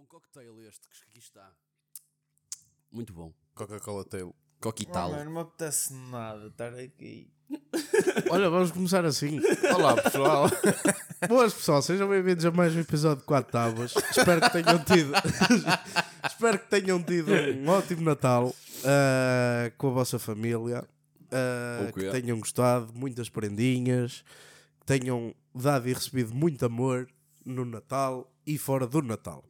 bom cocktail este que aqui está. Muito bom. Coca-Cola Tail. Coquital. não me apetece nada estar aqui. Olha, vamos começar assim. Olá, pessoal. Boas, pessoal. Sejam bem-vindos a mais um episódio de 4 Tábuas. Espero que tenham tido. Espero que tenham tido um ótimo Natal ah, com a vossa família. Com que tenham gostado, muitas prendinhas. Que tenham dado e recebido muito amor no Natal e fora do Natal.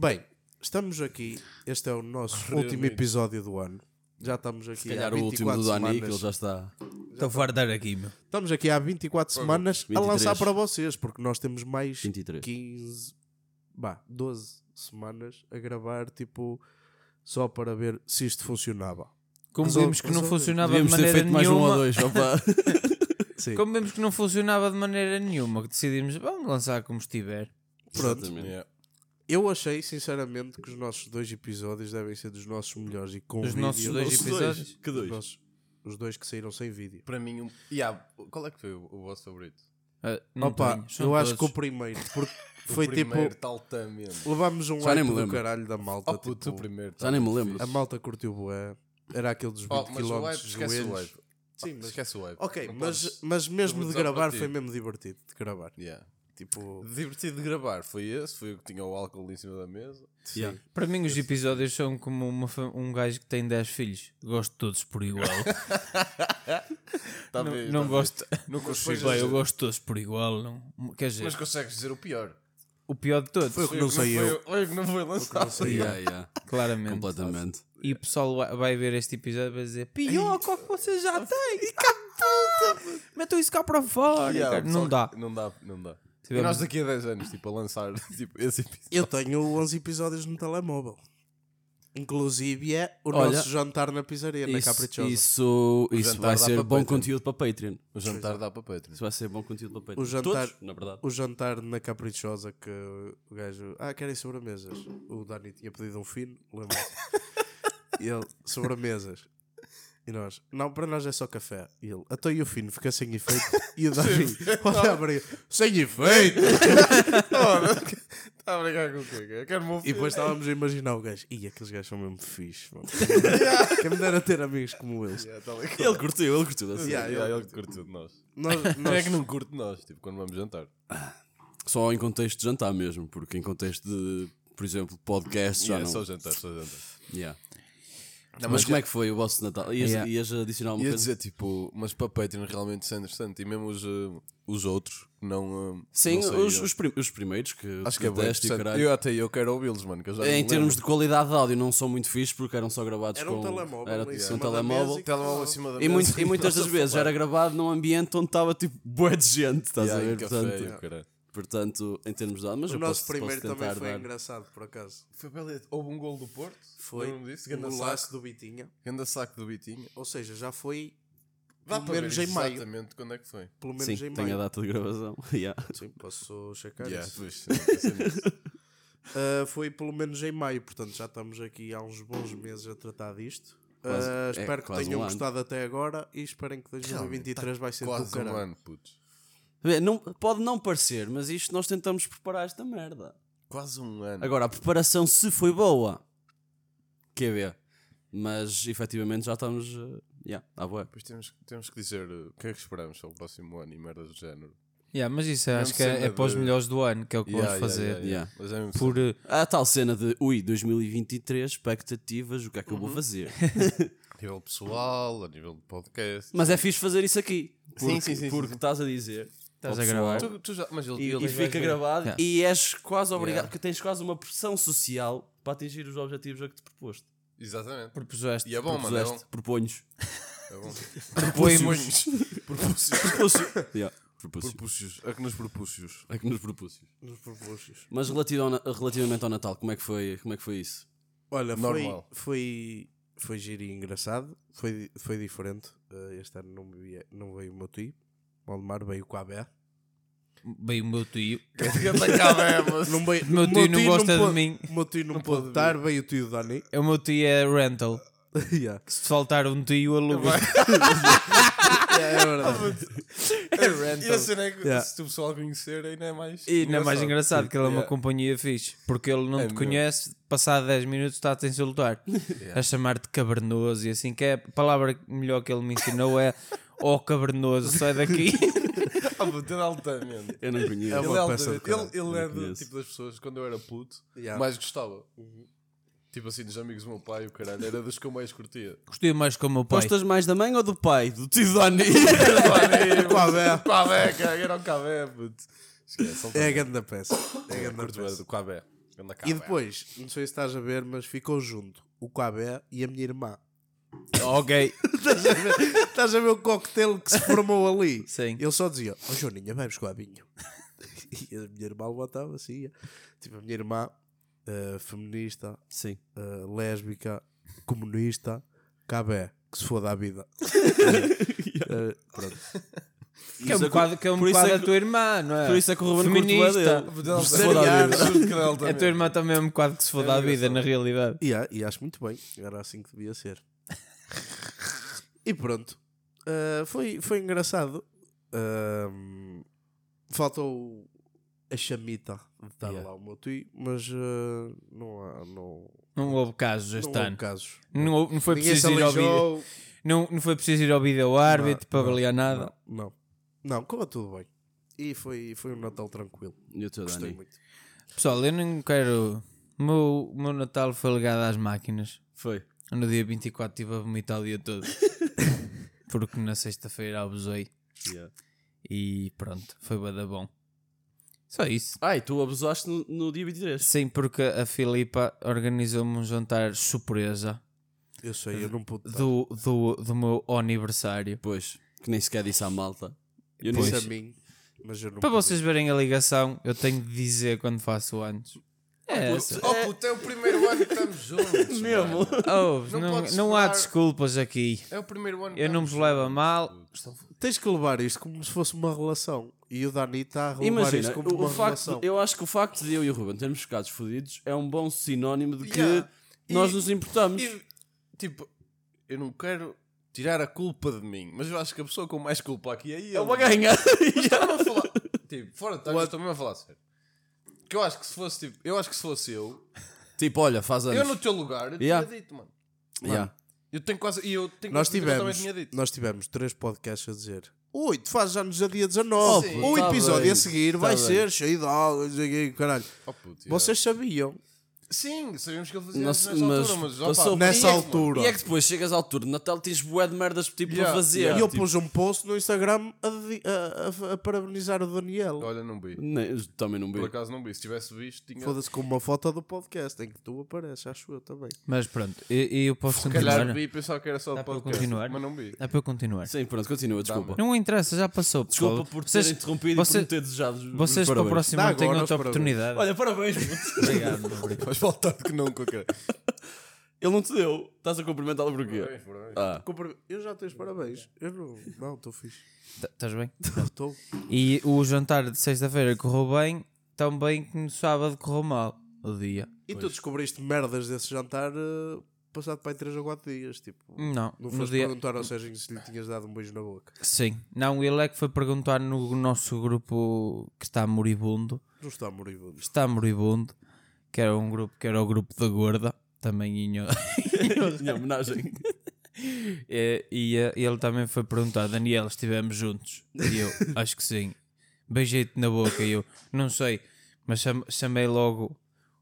Bem, estamos aqui. Este é o nosso último Reunidos. episódio do ano. Já estamos aqui Se calhar há o último 24 do Dani, que semanas. ele já está. Estou fora de aqui, meu. Estamos aqui há 24 semanas a 23. lançar para vocês, porque nós temos mais 23. 15, bah, 12 semanas a gravar, tipo, só para ver se isto funcionava. Como vimos que não funcionava de ter maneira feito mais um ou nenhuma. dois. só. Como vimos que não funcionava de maneira nenhuma, que decidimos, vamos lançar como estiver. Pronto. Exatamente. Yeah. Eu achei, sinceramente, que os nossos dois episódios devem ser dos nossos melhores e com Os vídeo. nossos dois Os episódios? Que Os, dois? nossos- os dois que saíram sem vídeo. Para mim, um... yeah. qual é que foi o, o vosso favorito? Ah, não Opa, tenho, são eu acho que o todos. primeiro, porque O foi primeiro, tipo. altamente. Levámos um Já nem hype me do lembro. caralho da malta. Oh puto, tipo, o primeiro. Já nem me tá lembro. a malta curtiu bué. Era aquele dos 20 Oh, mas o km de esquece o joelhos. Sim, Ah, mas- Esquece o wipe. Ok, Não mas, podes- mas mesmo de gravar foi mesmo divertido de gravar. Yeah. Tipo, Divertido de gravar foi esse, foi o que tinha o álcool em cima da mesa. sim. Yeah. Para mim, os episódios são como uma um gajo que tem 10 filhos. Gosto de todos por igual. Tá não bem, não tá gosto. bem. Não consigo. Bem, eu gosto de todos por igual. Não. Quer dizer, Mas consegues dizer o pior. o pior de todos, Foi o que não saiu. Foi o que não foi lançado. Não saiu. Yeah, yeah. claramente. Completamente. E o pessoal vai- ver este episódio e vai dizer: Pior, qual que você já tem? Que puta! Metam isso cá para fora. Yeah, Não dá. Não dá, não dá. E nós daqui a 10 anos, tipo, a lançar tipo, esse episódio. Eu tenho 11 episódios no telemóvel. Inclusive é o Olha, nosso jantar na pizzaria, na Isso, Caprichosa. isso, isso vai ser bom Patreon. conteúdo para Patreon. O jantar dá para Patreon. Isso vai ser bom conteúdo para Patreon. O jantar- Todos, na verdade. O jantar na Caprichosa que o gajo. Ah, querem sobremesas. O Dani tinha pedido um fino, lembra-se. e ele, sobremesas. E nós, não, para nós é só café. E ele, até e o fino fica sem efeito. E o Dani, olha a briga, sem efeito. Está a brincar com o quê? Eu quero meu E depois estávamos a imaginar o gajo, e aqueles gajos são mesmo fixe. mano." Quem me dera ter amigos como eles. Yeah, tá. Ele curtiu, ele curtiu. assim. Yeah, Yeah, ele ele curtiu de nós. Nós, Não é nós, que não curte de nós, tipo, quando vamos jantar. Só em contexto de jantar mesmo, porque em contexto de, por exemplo, podcast já Yeah, não. Só jantar, só jantar. Yeah. Não, mas mas como é que foi o vosso Natal? Ias, Yeah. ias adicionar uma Ia coisa? dizer, tipo, mas para Patreon realmente isso é interessante. E mesmo os, eh, os outros, que não. eh, Sim, não os, eu- os, prim- os primeiros que Acho que é bem e caralho. Eu até eu quero ouvi-los, mano. Que eu já Em termos de qualidade de áudio não são muito fixes porque eram só gravados Era um com telemóvel era em um cima da telemóvel. e- Telemóvel acima da E, muito- e muitas das vezes era gravado num ambiente onde estava tipo bué de gente, estás Yeah, a ver? café, Portanto, caralho. Portanto, em termos de mas o eu nosso posso, primeiro posso também foi dar. engraçado, por acaso. Foi beleza. Houve um gol do Porto? Foi disso? um golaço saco. do Bitinha. Ganda saco do Bitinho. Ou seja, já foi Dá pelo menos em maio. exatamente quando é que foi. Pelo menos Sim, em tem a maio. data de gravação. Yeah. Sim, posso checar Yeah, isso. pois. Uh, foi pelo menos em maio, portanto já estamos aqui há uns bons meses a tratar disto. Uh, Quase- é, espero que quase tenham um ano. gostado até agora e esperem que 2023 vai ser do Quase um ano, putos. Não, pode não parecer, mas isto nós tentamos preparar esta merda. Quase um ano. Agora, a preparação, se foi boa, quer ver? Mas efetivamente já estamos. Uh, yeah, à boa. Depois temos, temos que dizer uh, o que é que esperamos para o próximo ano e merdas do género. Yeah, mas isso acho que é, é para os de- melhores do ano, que é o que Yeah, vamos yeah, fazer. yeah, yeah. Mas é Por, eh, A tal cena de ui, 2023, expectativas, o que é que eu Uhum. vou fazer? a nível pessoal, a nível de podcast. Mas é fixe fazer isso aqui. Sim, Porque, sim, sim, porque sim. estás a dizer. Estás a gravar. Tu, tu já, mas ele, E, ele e fica gravado Yeah. e és quase obrigado, Yeah. que tens quase uma pressão social para atingir os objetivos a que te proposte. Exatamente. Propuseste. E é bom, mano. É bom. Propuseste, proponhos. É bom. Propõemos. Propúcios. Yeah, propúcios. Propúcios. É que nos propúcios. É que nos propúcios. Nos propúcios. Mas relativo ao relativamente ao Natal, como é que foi, como é que foi isso? Olha, foi, Normal. foi, foi giro e engraçado, foi, foi diferente. Uh, este ano não, veio, não veio o meu tio, Valdemar veio com a Bé. Veio o meu tio. Não veio, O meu o tio não gosta de pôde- mim. O meu tio não, Não pôde estar, veio o tio Dani. O meu tio é rental. Yeah. Se faltar um tio, aluga. é verdade. É E a cena é que Yeah. se o pessoal conhecer ainda é mais. E não é mais engraçado que ele é uma Yeah. companhia fixe, porque ele não É te mesmo. conhece, passado 10 minutos está-te a insultar, a chamar-te cavernoso e assim, que é a palavra melhor que ele me ensinou é ó cavernoso, sai daqui. Ah, puto, ele é altamente. Eu não conheço. É Ele uma é peça de caralho. Ele, ele é do conheço. tipo das pessoas, quando eu era puto, Yeah. mais gostava. Tipo assim, dos amigos do meu pai, o caralho, era dos que eu mais curtia. Gostei mais como o meu pai. Gostas mais da mãe ou do pai? Do tio Dani? Quavé. Quavé, cara, era um Quavé, puto. Esquece, É a grande peça. É a grande Curto bué peça. do. Ganda E depois, não sei se estás a ver, mas ficou junto o Quabé e a minha irmã. Ok, Estás a ver, estás a ver o coquetel que se formou ali? Sim. Ele só dizia: Ó Joaninha, bebes coabinho. E a minha irmã levantava assim. ia. Tipo, a minha irmã, eh, feminista, Sim. eh, lésbica, comunista, cabé, que se foda a vida. Eh, pronto. que é um é bocado, que é um bocado é a tua irmã, não é? Por isso é que o Ruben Feminista. Se foda a vida. É A tua irmã também é um bocado que se foda a vida, na realidade. E, e acho muito bem, era assim que devia ser. E pronto, Uh, foi, foi engraçado. Um, faltou a chamita de estar Yeah. lá o meu tio, mas uh, não há. Não, Não houve casos não este houve ano. casos. Não, houve- não foi Ninguém preciso ir ao vídeo. Não, não foi preciso ir ao vídeo árbitro para não, avaliar nada. Não, não, não, correu tudo bem. E foi, foi um Natal tranquilo. E teu Gostei Dani? muito. Pessoal, eu não quero. O meu, o meu Natal foi ligado às máquinas. Foi. No dia 24 estive a vomitar o dia todo. Porque na sexta-feira abusei. Yeah. E pronto, foi bada bom. Só isso. Ai, tu abusaste no, no dia 23. Sim, porque a Filipa organizou-me um jantar surpresa Eu sei, eu não pude. do, do, do meu aniversário. Pois, que nem sequer disse à malta. Eu Disse nem a mim, mas eu não Para pude. vocês verem a ligação, eu tenho de dizer quando faço anos. É essa. Oh puto, é o primeiro ano que estamos juntos. Mesmo. Oh, Não não, podes não há falar. desculpas aqui. É o primeiro ano que Eu não vos estamos levo a mal. Tens que levar isto como se fosse uma relação. E o Dani está a levar Imagina, isto como o, uma o facto, relação. eu acho que o facto de eu e o Ruben termos ficado fodidos é um bom sinónimo de que Yeah. E- nós nos importamos. E, tipo, eu não quero tirar a culpa de mim, mas eu acho que a pessoa com mais culpa aqui é ele. É uma ganha. Estava a falar. Tipo, fora de estou mesmo a falar sério. Que eu acho que se fosse tipo, eu acho que se fosse eu, tipo, olha, faz anos. eu no teu lugar, eu Yeah. tinha dito, mano. Yeah. Eu tenho quase. E eu tenho Nós quase certeza que eu tivemos, também tinha dito. nós tivemos três podcasts a dizer Ui, tu fazes anos a dia 19 Sim. O Tá episódio bem, a seguir tá vai bem. ser cheio de água não sei o quê, caralho. Oh, puto, yeah. Vocês sabiam Sim, sabíamos que ele fazia isso nessa mas altura, mas passou- opa, Nessa e é que, altura. E é que depois chegas à altura de Natal tens bué de merdas tipo Yeah, para fazer. yeah. E eu tipo, pus um post no Instagram a, a- a- a parabenizar o Daniel Olha, não vi. nem- também não vi. Por acaso não vi. Se tivesse visto, tinha. Foda-se com uma foto do podcast em que tu apareces, acho eu também Mas pronto, e, e eu posso Se calhar continuar? vi e pensava que era só Dá de para eu podcast. continuar? Mas não vi. Dá para eu continuar? Sim, pronto, continua, desculpa. Não interessa, já passou. pessoal. Desculpa por ter vocês, interrompido e por me ter desejado. os vocês para o parabéns. próximo Dá ano têm agora outra os parabéns. oportunidade. Olha, parabéns. Obrigado, obrigado. Mas voltado que não com a cara. Ele não te deu. Estás a cumprimentá-lo porquê? Parabéns, parabéns. Ah, Compre- Eu já tenho os parabéns Eu não, não, estou fixe Tá- Estás bem? Estou E o jantar de sexta-feira correu bem, tão bem que no sábado correu mal o dia. E tu descobriste merdas desse jantar eh, passado para aí 3 ou 4 dias Tipo, Não, não no foste dia. perguntar ao Sérgio se lhe tinhas dado um beijo na boca Sim, não, ele é que foi perguntar no nosso grupo que está moribundo. Não está moribundo Está moribundo, que era um grupo que era o grupo da gorda, também em, em homenagem. e, e, eh, ele também foi perguntar: Daniel, estivemos juntos? E eu, acho que sim. Beijei-te na boca. E eu, não sei, mas cham- chamei logo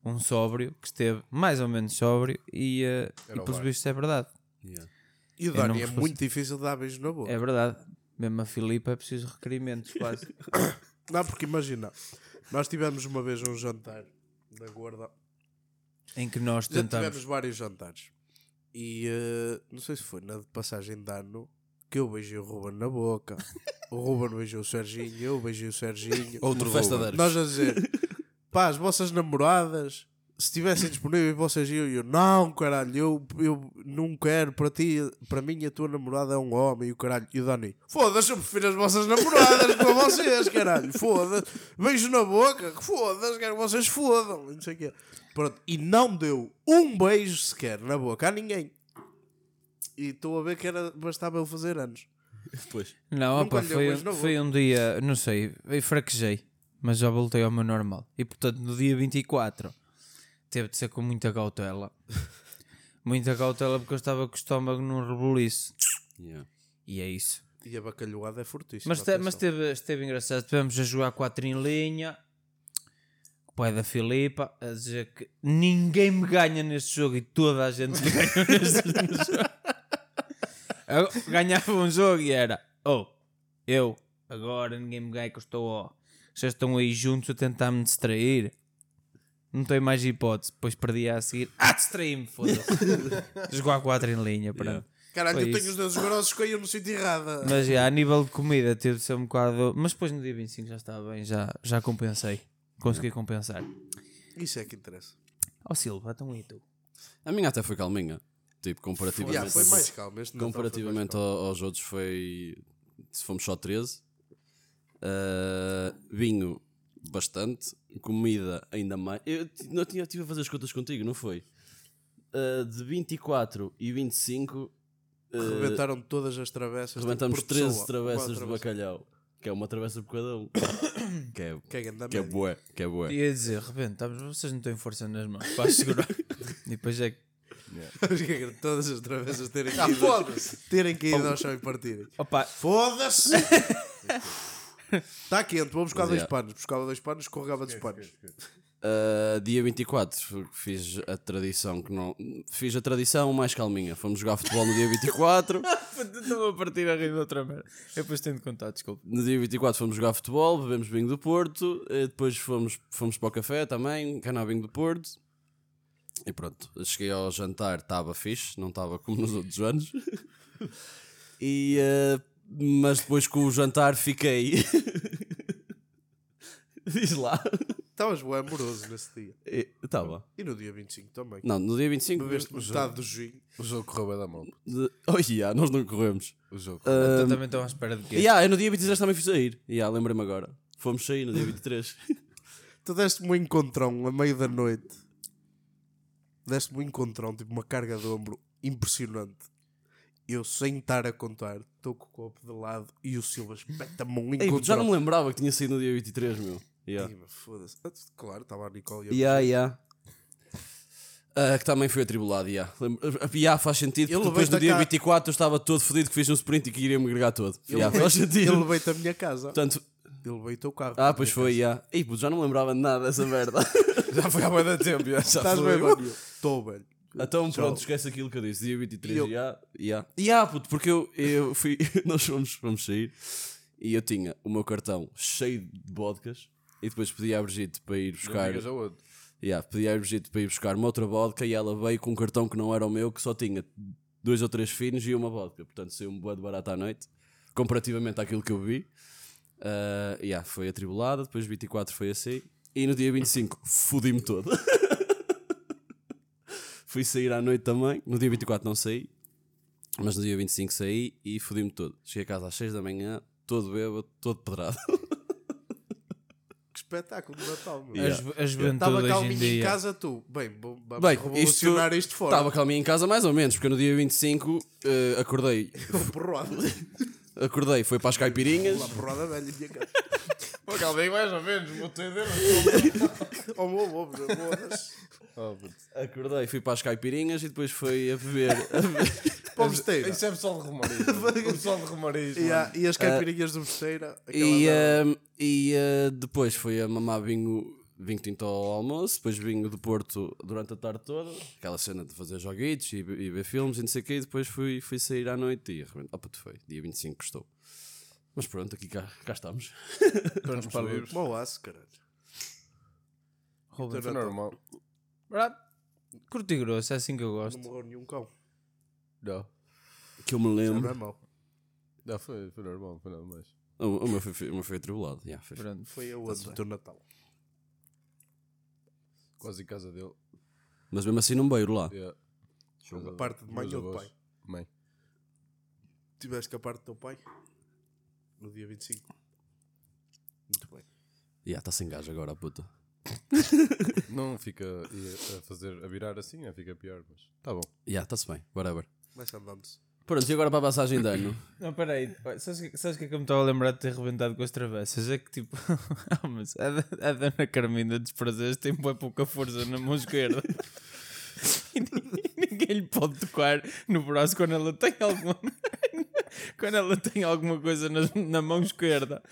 um sóbrio que esteve mais ou menos sóbrio. E, eh, e pelos vistos é verdade. Yeah. E o Dani é muito difícil de dar beijo na boca É verdade. Mesmo a Filipa é preciso requerimentos, quase. Não, porque imagina Nós tivemos uma vez um jantar Da gorda em que nós Já tentamos. tivemos vários jantares E eh, não sei se foi na passagem de ano Que eu beijei o Ruben na boca O Ruben beijou o Serginho Eu beijei o Serginho Outro festa Ruben. de Nós a dizer Pá, as vossas namoradas Se estivessem disponíveis vocês iam E eu, não caralho Eu, eu não quero para ti Para mim a tua namorada é um homem E o caralho E o Dani Foda-se, eu prefiro as vossas namoradas para vocês, caralho Foda-se Beijo na boca Foda-se, quero que vocês fodam Não sei o quê Pronto, e não deu um beijo sequer na boca a ninguém. E estou a ver que era, bastava ele fazer anos. Depois. Não, Nunca opa, foi, foi um dia, não sei, eu fraquejei, mas já voltei ao meu normal. E portanto, no dia 24, teve de ser com muita cautela. muita cautela porque eu estava com o estômago num rebuliço. Yeah. E é isso. E a bacalhoada é fortíssima. Mas, te- mas atenção. esteve, engraçado. Estivemos a jogar 4 em linha. O pai da Filipa a dizer que ninguém me ganha neste jogo e toda a gente me ganha neste jogo. Eu ganhava um jogo e era oh, eu agora ninguém me ganha que eu estou ó. Já estão aí juntos a tentar me distrair. Não tenho mais hipótese. Depois perdi a seguir. Ah, distraí-me, foda-se. Jogar 4 em linha, pronto. Caralho, Foi eu tenho isso. os dedos grossos que eu no sítio errado. Mas já, a nível de comida teve de ser um bocado. Mas depois no dia 25 já estava bem, já, já compensei. Consegui compensar. Isso é que interessa. Ó Silva, então e tu? A minha até foi calminha. Tipo, comparativamente. Yeah, foi mais calmo. Este foi mais comparativamente calmo. ao- aos outros foi. Se fomos só 13. Uh, vinho bastante. Comida ainda mais. Eu não tinha, tive a fazer as contas contigo, não foi? Uh, de 24 e 25. Uh, Rebentaram todas as travessas. rebentamos por pessoa. 13 travessas Uma de bacalhau. Que é uma travessa por cada um. que é, Que é que é bué. Que é bué. Ia dizer, rebentamos, vocês não têm força nas mãos para segurar. e depois é que. Que é Todas as travessas terem Ah, caído, foda-se! terem caído ao chão e partirem. Opa, Foda-se! Está quente, vou buscar Mas dois é. panos. Buscava dois panos, escorregava dos panos. Uh, dia 24 fiz a tradição que não. Fiz a tradição mais calminha. Fomos jogar futebol no dia 24. estou a partir a rir de outra merda. Eu depois tenho de contar, desculpa. No dia 24 fomos jogar futebol, bebemos vinho do Porto, depois fomos, fomos para o café também, canal vinho do Porto. E pronto, cheguei ao jantar, estava fixe, não estava como nos outros anos. E, eh, mas depois com o jantar fiquei. Diz lá. Estavas bem amoroso nesse dia. Estava. E no dia 25 também. Não, no dia 25. Bebeste metade do gin. O jogo correu bem da mão. De... Oh, yeah, nós não corremos. O jogo Então também estão à espera de quê? Yeah, eu no dia 23 também fui sair. Yeah, Lembrei-me agora. Fomos sair no dia 23. Tu deste-me um encontrão a meio da noite. Deste-me um encontrão, tipo uma carga de ombro impressionante. Eu, sem estar a contar, estou com o copo de lado e o Silva espeta-me um Ei, já não me lembrava que tinha saído no dia 23, meu. Yeah. Mas Foda-se. Ah, Claro, estava a Nicole e a Yeah, yeah. Ah, que também foi atribulado, yeah. Lembro- ah, yeah, faz sentido, porque depois levei-te no a dia cá- 24 eu estava todo fodido que fiz um sprint e que iria me agregar todo. Ele Yeah, faz sentido. Ele veio-te a minha casa. Portanto, Ele veio o teu carro. ah, pois foi, yeah. Ei, puto, já não me lembrava de nada dessa merda. Já foi há da tempo. Já, já Estás foi. bem, mano? Estou, velho. Então Tchau. pronto, esquece aquilo que eu disse. Dia 23, E eu- yeah, yeah. Yeah, puto, porque eu, eu fui, nós fomos, fomos sair e eu tinha o meu cartão cheio de vodkas e depois pedi à Brigitte para ir buscar. Yeah, pedi à Brigitte para ir buscar uma outra vodka e ela veio com um cartão que não era o meu, que só tinha dois ou três finos e uma vodka. Portanto, saiu um boa de barato à noite, comparativamente àquilo que eu vi. Uh, yeah, foi atribulada, depois 24 foi assim. E no dia 25 fodi-me todo. Fui sair à noite também. No dia 24 não saí, mas no dia 25 saí e fodi-me todo. Cheguei a casa às 6 da manhã, todo bêbado, todo pedrado. Que espetáculo de Natal, meu. A, ju- a juventude Estava em calminho em dia. casa, tu. Bem, bom, vamos Bem, revolucionar isto, fora. Estava calminho em casa mais ou menos, porque no dia 25 uh, acordei porrada. Acordei, foi para as caipirinhas. Uma porrada velha em minha casa. Pô, calma mais ou menos. Vou. Oh, meu, meu, meu, bodas. Acordei, fui para as caipirinhas e depois foi a beber. a beber. Para o Besteira. Isso é pessoal de Romariz. Pessoal de Romariz. E, e as caipirinhas do Besteira. e uh, e uh, depois foi a mamar vinho, vinho tinto ao almoço, depois vinho do Porto durante a tarde toda. Aquela cena de fazer joguitos e, e ver filmes e não sei o quê. E depois fui, fui sair à noite e arrebento. Opa, tu foi, dia 25 estou. Mas pronto, aqui cá, cá estamos. Vamos para vivos. Mau aço, caralho. Ruben, Foi normal. Verdade? Curto e grosso, é assim que eu Não gosto. morreu nenhum cão. Não. Que eu me não lembro. é mau. Não, foi, foi normal. Foi nada mais. O, o meu foi, o meu foi atribulado. yeah, foi- Pronto. Foi a outra do teu Natal. Quase em casa dele. Mas mesmo assim não beiro lá. Yeah. A parte de mãe Meus ou de avós. pai? Mãe. Tiveste com a parte do teu pai? No dia 25. Muito bem. Yeah, está sem gás agora, a puta. Não fica e a fazer, a virar assim, é, fica pior, mas tá bom. Yeah, está-se bem, whatever. Começa andando-se. Pronto, e agora para a passagem de ano? Não, peraí. Sabes o que, sabes o que é que eu me estava a lembrar de ter rebentado com as travessas? É que tipo. ah, mas a, a Dona Carmina dos prazeres tem bem pouca força na mão esquerda. E ninguém, ninguém lhe pode tocar no braço quando ela tem alguma. quando ela tem alguma coisa na, na mão esquerda.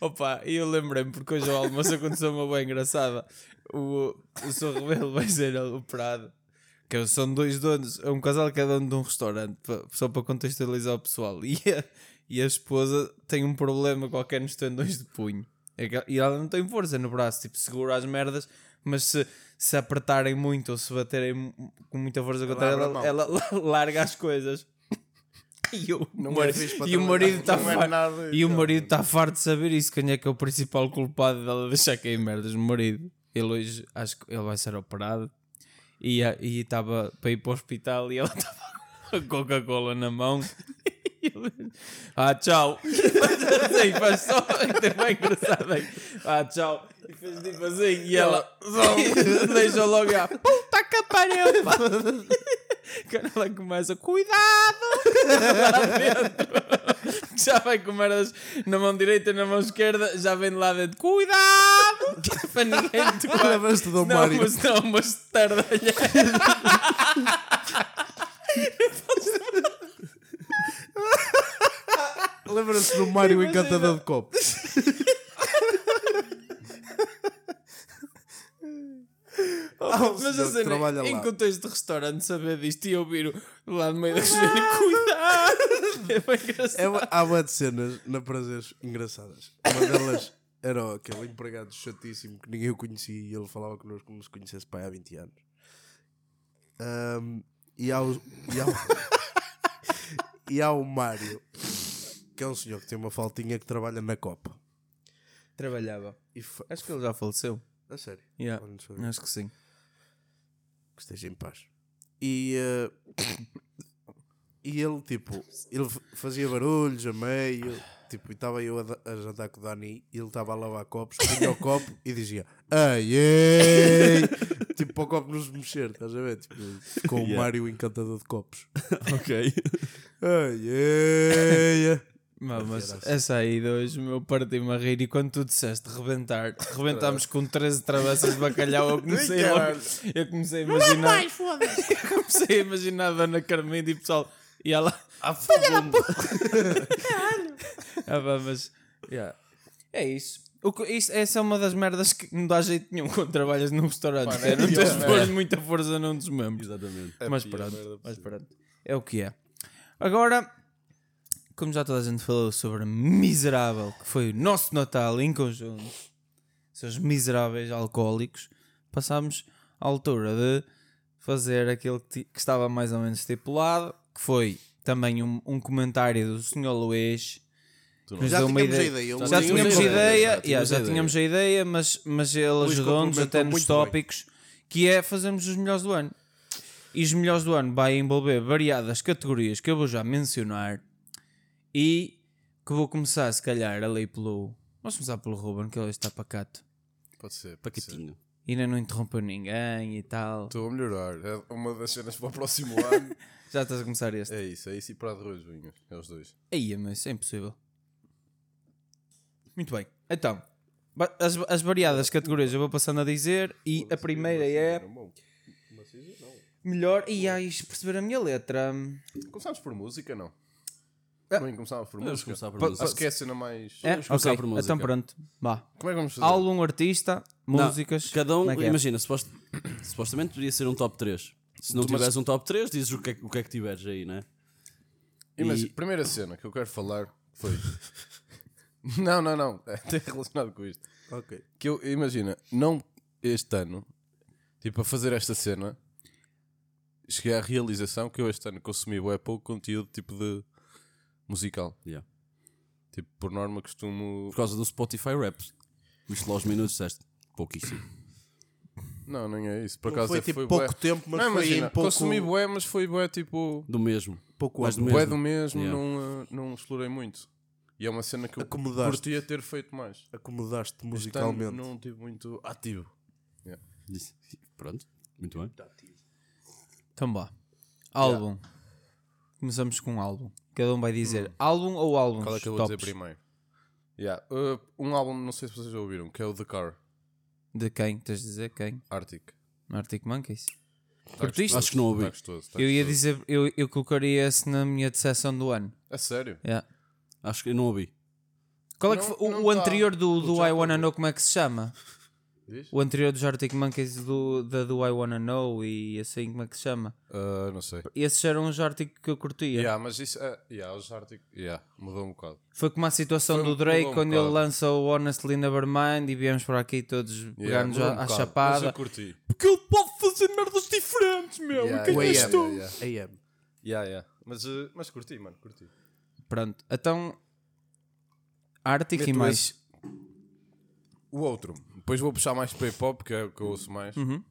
Opa, e eu lembrei-me porque hoje ao almoço aconteceu uma bem engraçada. O, o seu rebelo vai ser operado. Que são dois donos, é um casal que é dono de um restaurante, só para contextualizar o pessoal. E a, e a esposa tem um problema qualquer nos tendões de punho. É e ela não tem força no braço, tipo, segura as merdas, mas se, se apertarem muito ou se baterem com muita força contra ela, mão. ela, larga as coisas. E o, Não é marido, fixe para e o marido está é farto, nada, e o marido está farto de saber isso. Quem é que é o principal culpado dela deixar cair merdas no marido? Ele hoje acho que ele vai ser operado e e estava para ir para o hospital e ela estava com a Coca-Cola na mão. Ah, tchau. Faz assim, faz só. É bem engraçado. hein? Ah, tchau. E fez tipo assim. E ela deixou logo a puta que pariu. Pá." Quando ela começa, cuidado! Lá dentro. Já vai com merdas na mão direita e na mão esquerda, já vem de lá dentro, cuidado! Para ninguém tocar. Levas-te do Não, Mário. mas não, mas tardalha. Lembra-se do Mário Encantador de Copos? Mas a cena, trabalha em lá. contexto de restaurante, saber disto e ouvir lá no meio da cozinha, cuidado! É bem engraçado. É, uma- há uma de cenas na Prazeres engraçadas. Uma delas era aquele empregado chatíssimo que ninguém o conhecia e ele falava connosco como se conhecesse pai há 20 anos. Ahm, e, há o, e, há o, e há o Mário, que é um senhor que tem uma faltinha que trabalha na Copa. Trabalhava. E Acho que ele já faleceu. A sério, Yeah. Acho que sim. que esteja em paz. E, eh, e ele, tipo, ele fazia barulhos a meio, tipo, e estava eu a, a jantar com o Dani e ele estava a lavar copos, punha o copo e dizia ai, ei, tipo, para o copo não se mexer, estás a ver? Tipo, com o Yeah. Mário encantador de copos. ok. Ai, ei. Mas essa aí de hoje, meu, parti-me a rir. E quando tu disseste rebentar, rebentámos com 13 travessas de bacalhau. Eu comecei, caralho. eu comecei a imaginar. eu comecei a imaginar a Dona Carmina e o pessoal. E ela. Da puta! ah, pá, mas. yeah. É isso. O que- isso. Essa é uma das merdas que não dá jeito nenhum quando trabalhas num restaurante. Mano, é, é não tens de merda. pôr muita força num dos membros. Exatamente. É mas pior pronto, mas pronto. É o que é. Agora, como já toda a gente falou sobre a miserável que foi o nosso Natal em conjunto, seus miseráveis alcoólicos, passámos à altura de fazer aquilo que, que estava mais ou menos estipulado, que foi também um, um comentário do Sr. Luís. nos Já deu uma tínhamos a ideia. ideia. Já, Já tínhamos ideia, ideia, já yeah, tínhamos já a ideia. tínhamos a ideia, mas, mas ele ajudou-nos até nos muito bem. tópicos, que é fazermos os melhores do ano. E os melhores do ano vai envolver variadas categorias que eu vou já mencionar e que vou começar, se calhar, ali pelo. Vamos começar pelo Ruben, que ele está pacato. Pode ser. pode ser. E ainda não interrompeu ninguém e tal. Estou a melhorar. É uma das cenas para o próximo ano. Já estás a começar este. é isso, é isso e para a de vinhos. É os dois. Aí, mas isso é impossível. Muito bem. Então, as, as variadas categorias eu vou passando a dizer e a primeira é melhor. E aí, perceber a minha letra. Começámos por música, não? Ah. Também começámos por Vamos música. começar por Pa- música. Acho que é a cena mais. É? Vamos começar Ok, por música. então pronto. Vá. Como é que vamos fazer? Álbum, artista, Não, músicas. Cada um, Como é que é? imagina, supost- supostamente poderia ser um top 3. Se não Tu, mas- tiveres um top 3, dizes o que, é, o que é que tiveres aí, né? Imagina, E- primeira cena que eu quero falar foi. não, não, não. É até relacionado com isto. Ok. Que eu, imagina, não este ano, tipo, a fazer esta cena, cheguei à realização que eu este ano consumi bué pouco conteúdo tipo de musical. Yeah. Tipo, por norma costumo. Por causa do Spotify Rap. Viste lá os minutos, disseste pouquíssimo. Não, nem é isso. Por acaso foi é- tipo foi pouco bué. tempo, mas não, foi imagina, pouco, consumi bué, mas foi bué tipo. Do mesmo. pouco mais do mesmo. Bué do mesmo, Yeah. não, uh, não explorei muito. E é uma cena que eu Acomodaste. curtia ter feito mais. Acomodaste Este ano musicalmente. não tive muito ativo. Disse- Pronto, muito bem. Então vá. Álbum. Começamos com um álbum. Cada um vai dizer álbum ou álbum. Qual é que eu vou dizer primeiro? Yeah. uh, um álbum, não sei se vocês já ouviram, que é o The Car, De quem? Tens de dizer quem? Arctic. Arctic Monkeys. Tá Curtiste? gostoso, Acho que não ouvi. tá tá Eu ia dizer, eu, eu colocaria esse na minha decepção do ano. É sério? Yeah. Acho que eu não ouvi. Qual é que Não- foi? O, não o tá. anterior do, do I Wanna. Know, como é que se chama? Diz? O anterior dos Arctic Monkeys do, da do I Wanna Know e assim, como é que se chama? Uh, não sei. Esses eram os Arctic que eu curtia. Yeah, mas isso é. Yeah, os Arctic. Yeah, mudou um bocado. Foi como a situação Foi- do Drake um quando ele bocado. lança o Honestly Nevermind e viemos para aqui todos Yeah, à, um à bocado, Mas chapada. eu curti. Porque ele pode fazer merdas diferentes, meu. Yeah, que é que yeah, isto? yeah, yeah. AM. Yeah, yeah. Mas, uh, mas curti, mano, curti. Pronto, então. Arctic e Meto mais. esse- O outro. Depois vou puxar mais para hip hop, que é o que eu ouço mais. Uhum.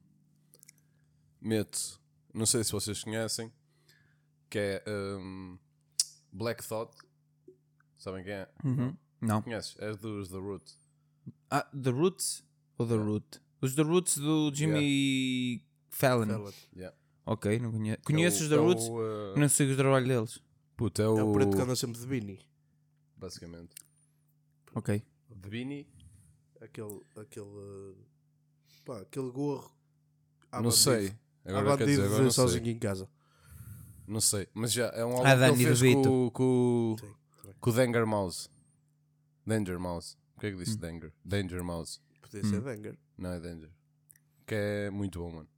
Meto. Não sei se vocês conhecem. Que é. um, Black Thought. Sabem quem é? Uhum. Não. Conheces? É dos The Root. Ah, The Roots ou The Root? Os The Roots do Jimmy Fallon. Fallon. Yeah. Ok, não conheço. É Conheço o- os The é o, Roots, uh, não sigo o trabalho deles. Puto, é o. É o preto que anda sempre de Beanie. Basicamente. Ok. De Beanie. Aquele. Aquele. Pá, aquele gorro. à não bandido. sei. À Agora quer bandido dizer, agora não sei. sozinho em casa. Não sei. Mas já é um álbum Ah, que ele fez com, com, Sim, com o Danger Mouse. Danger Mouse. O que é que Hum. disse Danger? Danger Mouse. Podia ser Danger. Não é Danger. Que é muito bom, mano.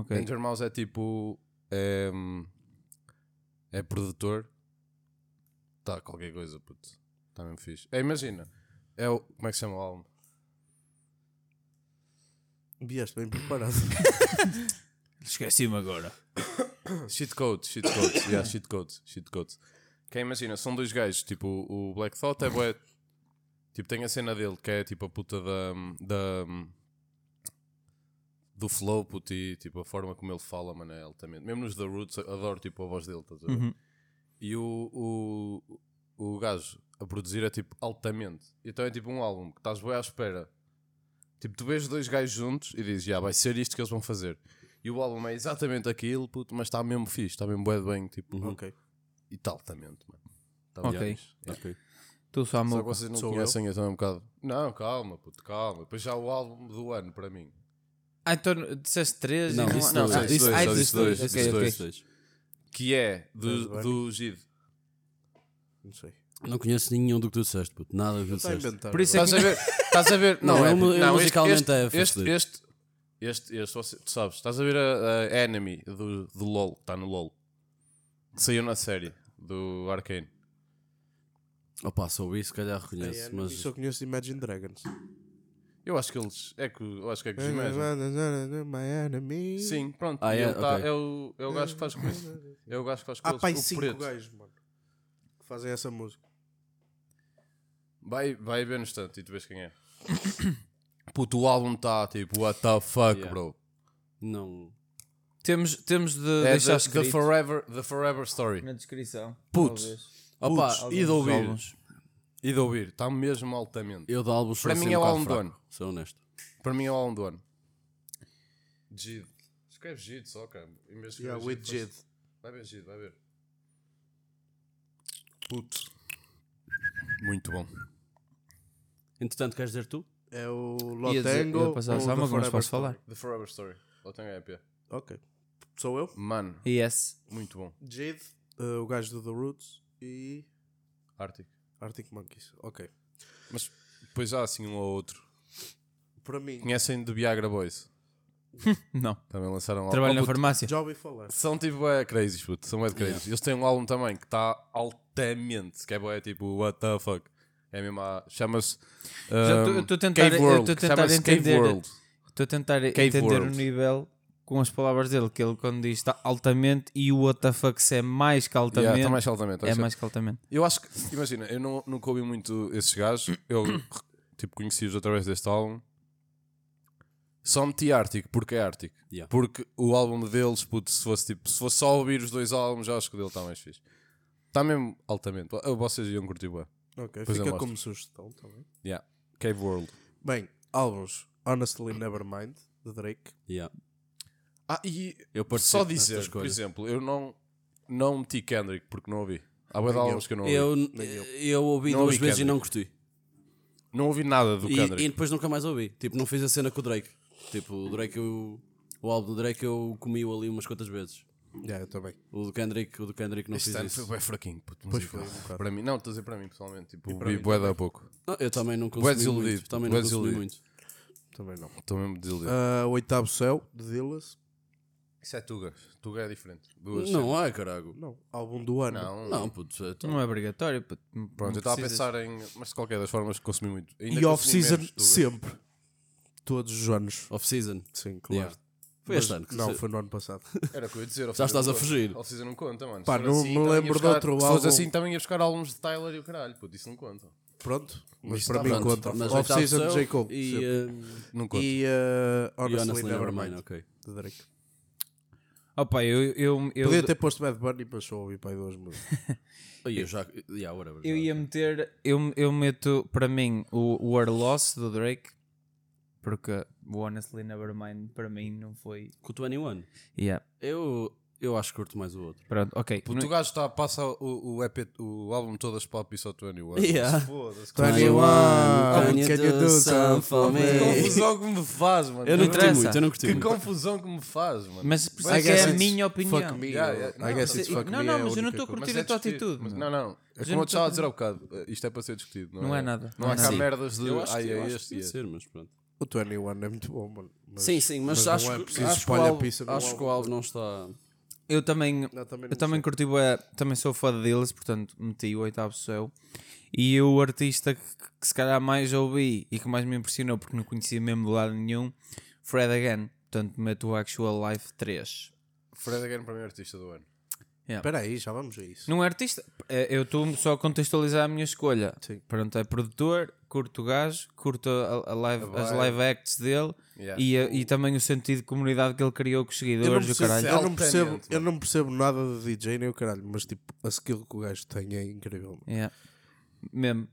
Ok. Danger Mouse é tipo. É, hum, é produtor. Tá, qualquer coisa, puto. Tá mesmo fixe. É, imagina. É o. Como é que se chama o álbum? Vieste bem preparado. Esqueci-me agora. Cheat codes, cheat codes, yeah, cheat codes, cheat codes. Que é, imagina, são dois gajos, tipo, o Black Thought é bué, tipo, tem a cena dele que é tipo a puta da, da do flow, puto, e tipo, a forma como ele fala, mano, é altamente. Mesmo nos The Roots, adoro tipo a voz dele, estás a ver? Uhum. E o, o, o gajo a produzir é tipo altamente. Então é tipo um álbum que estás bem à espera. Tipo, tu vês dois gajos juntos e dizes, já vai ser isto que eles vão fazer. E o álbum é exatamente aquilo, puto, mas está mesmo fixe, está mesmo bué de bem, tipo, ok. e está altamente, mano. Tá Ok. Yeah. Ok. Tu só Só que vocês não Sou conhecem, então é um bocado. Não, calma, puto, calma. Depois já o álbum do ano para mim. Ah, então disseste três Não, e disse não, dois, ah, disse dois, ah, disse dois, dois. dois. Dois. Que é do, do ano. do Gid. Não sei. Não conheço nenhum do que tu disseste, puto. Nada do que tu disseste. inventar. Por isso é Estás a ver? Estás a ver? Não, Não, é, ele- ele não, este- musicalmente este, é este, este, este, este, você- tu sabes, estás a ver a, a Enemy do, do LOL, que está no LOL, que saiu na série do Arcane. Opa, só ouvi, se calhar reconheço, É, mas. Só conheço Imagine Dragons. Eu acho que eles. É que, eu acho que é que os Imagine. Sim, pronto. Ah, é? tá- Ok. é, o, é o gajo que faz com isso. É o gajo que faz com Há eles, pai o cinco preto. gajos, mano. Que fazem essa música. Vai, vai ver no instante e tu vês quem é. Puto, o álbum está tipo, what the fuck, Yeah. bro. Não. Temos, temos de É deixar the, the, escrito forever, the Forever Story. na descrição. Putz. talvez. Opa, Putz, e de ouvir. álbuns. E de ouvir. Está mesmo altamente. eu de álbuns sou Para mim é um o álbum do fraco, ano. Sou honesto. Para mim é o álbum do ano. Jid. Escreve Jid só, cara. Em vez de Yeah, with Jid, Jid. faz- Vai ver Jid, vai ver. Puto. Muito bom. Entretanto, queres dizer tu? É o Ia dizer- Lotango. ia passar ou só The uma, mas Forever posso Story? falar. The Forever Story. Ou tem EP. Ok. Sou eu? Mano, Yes. muito bom. Jade, eh, o gajo do The Roots e Arctic. Arctic Monkeys. Ok. Mas depois há assim um ou outro. Para mim, Conhecem The Viagra Boys? Não. Também lançaram um Trabalho álbum. na farmácia. já ouvi falar. São tipo é crazy, puto. São é crazy. Eles têm um álbum também que está altamente. Que é bué, tipo, what the fuck. É mesmo a- Chama-se. Já um, tô a tentar- Cave World. tentar entender-. Estou a tentar Cave entender World. o nível com as palavras dele, que ele quando diz está altamente e o fuck se é mais que altamente, Yeah, tá mais altamente. é mais que altamente. Eu acho que, imagina, eu não, nunca ouvi muito esses gajos. Eu tipo, conheci-os através deste álbum. Só meti Arctic porque é Arctic. Yeah. Porque o álbum deles, puto, se fosse tipo, se fosse só ouvir os dois álbuns, já acho que o dele está mais fixe. Está mesmo altamente. Vocês iam curtir, bué. Ok, Pois eu fica mostro. como sugestão também. Yeah. Cave World. Bem, álbuns Honestly Nevermind, de Drake. Yeah. Ah, e Eu participo só dizer, por escolha. exemplo, eu não. não meti Kendrick porque não ouvi. Há bué de Nem eu. álbuns que eu não ouvi. Eu, eu. eu ouvi Não duas ouvi vezes e Kendrick. não curti. Não ouvi nada do E, Kendrick. e depois nunca mais ouvi. Tipo, não fiz a cena com o Drake. Tipo, o Drake, eu, o álbum do Drake eu comi-o ali umas quantas vezes. Já, eu também. O do Kendrick, o do Kendrick não Este fiz isso. foi bem fraquinho, puto, Pois foi, um. Para mim, não, estou a dizer para mim pessoalmente. Tipo, vi bué há pouco. Ah, eu também não consumi desiludido, muito. Também não consumi muito. Também não. Estou mesmo desiludido. Ah, oitavo céu, de Dillas. Isso é Tuga. Tuga é diferente. Duas Não há, carago. Não, álbum do ano. Não, Não, puto. é Não é obrigatório. puto. Pronto, eu estava a pensar em. Mas de qualquer das formas consumi muito. Ainda E off-season sempre. Todos os anos. Off-season. Sim, claro. Yeah. Foi este ano. que Não, se- foi no ano passado. Era o que eu ia dizer. Já estás a fugir. Off-season não conta, mano. Pá, Se for não assim, me também ia lembro de buscar- outro Se fosse álbum. assim, também ia buscar álbuns de Tyler e o caralho. Puto, isso não conta. Pronto, mas para está mim pronto. conta. Mas Off-season de céu J. Cole. E, sempre. uh, Não conta. E uh, e Honestly, Honestly Nevermind, Nevermind, ok. de Drake. Opa, eu, eu, eu, Podia ter posto Bad Bunny, mas só ouvi para aí duas músicas. Aí eu já. Yeah, whatever. eu já. ia meter. Eu, eu meto para mim o War Loss do Drake. Porque o Honestly Nevermind para mim não foi. Com o 21. Yeah. Eu, eu acho que curto mais o outro. Pronto, ok. Puto, o gajo está, passa o, o, EP, o álbum todo as pop e só 21. Yeah. Foda-se. Twenty Can one, you can you do do some some for me? Que confusão que me faz, mano. Eu não Não curti muito, eu não curti Que muito. confusão que me faz, mano. Mas isso é é a minha opinião. Fuck me. Yeah, yeah. I Não, guess it's não, fuck não, me. não, é a mas eu não estou a curtir a tua atitude. Mas não. Não, não. É eu como não eu estava a dizer há bocado. eh, Isto é para ser discutido. Não, Não é nada. Não Não há é cá merdas de. Eu acho que, é este. e é. ser, mas pronto. O 21 é muito bom, mano. Mas- Sim, sim, mas, mas acho, não é preciso acho, que o álbum, acho que o álbum. não está. Eu também, também eu também sei. curti bué, também sou fã de deles, portanto meti o oitavo céu. E o artista que, que se calhar mais ouvi e que mais me impressionou, porque não conhecia mesmo de lado nenhum, Fred Again. Portanto, meto o Actual Life 3. Fred Again para mim é artista do ano. Espera aí, já vamos a isso. Não é artista, é- eu estou só a contextualizar a minha escolha. Sim. Pronto, é produtor, curto o gajo, curto a- a live- A as live acts dele Yeah. e, a- e também o sentido de comunidade que ele criou com os seguidores e o caralho. eu, não percebo, mano. eu não percebo nada de DJ nem o caralho, mas tipo, a skill que o gajo tem é incrível. Yeah. Mesmo.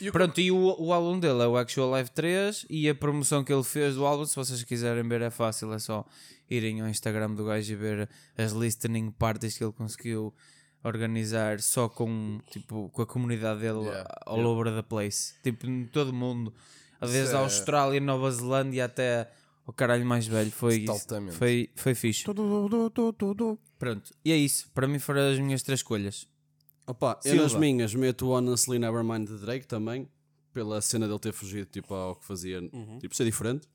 E o Pronto, e o, o álbum dele é o Actual Life 3 e a promoção que ele fez do álbum, se vocês quiserem ver, é fácil, é só irem ao Instagram do gajo e ver as listening parties que ele conseguiu organizar só com, tipo, com a comunidade dele Yeah, all over the place. Tipo, em todo o mundo. Desde Isso é- a Austrália, Nova Zelândia até o caralho mais velho. Foi, Totalmente. foi, foi fixe. Pronto, e é isso. Para mim foram as minhas três escolhas. Opa, eu nas minhas meto o Honestly Nevermind de Drake também, pela cena dele ter fugido tipo, ao que fazia, tipo, ser diferente.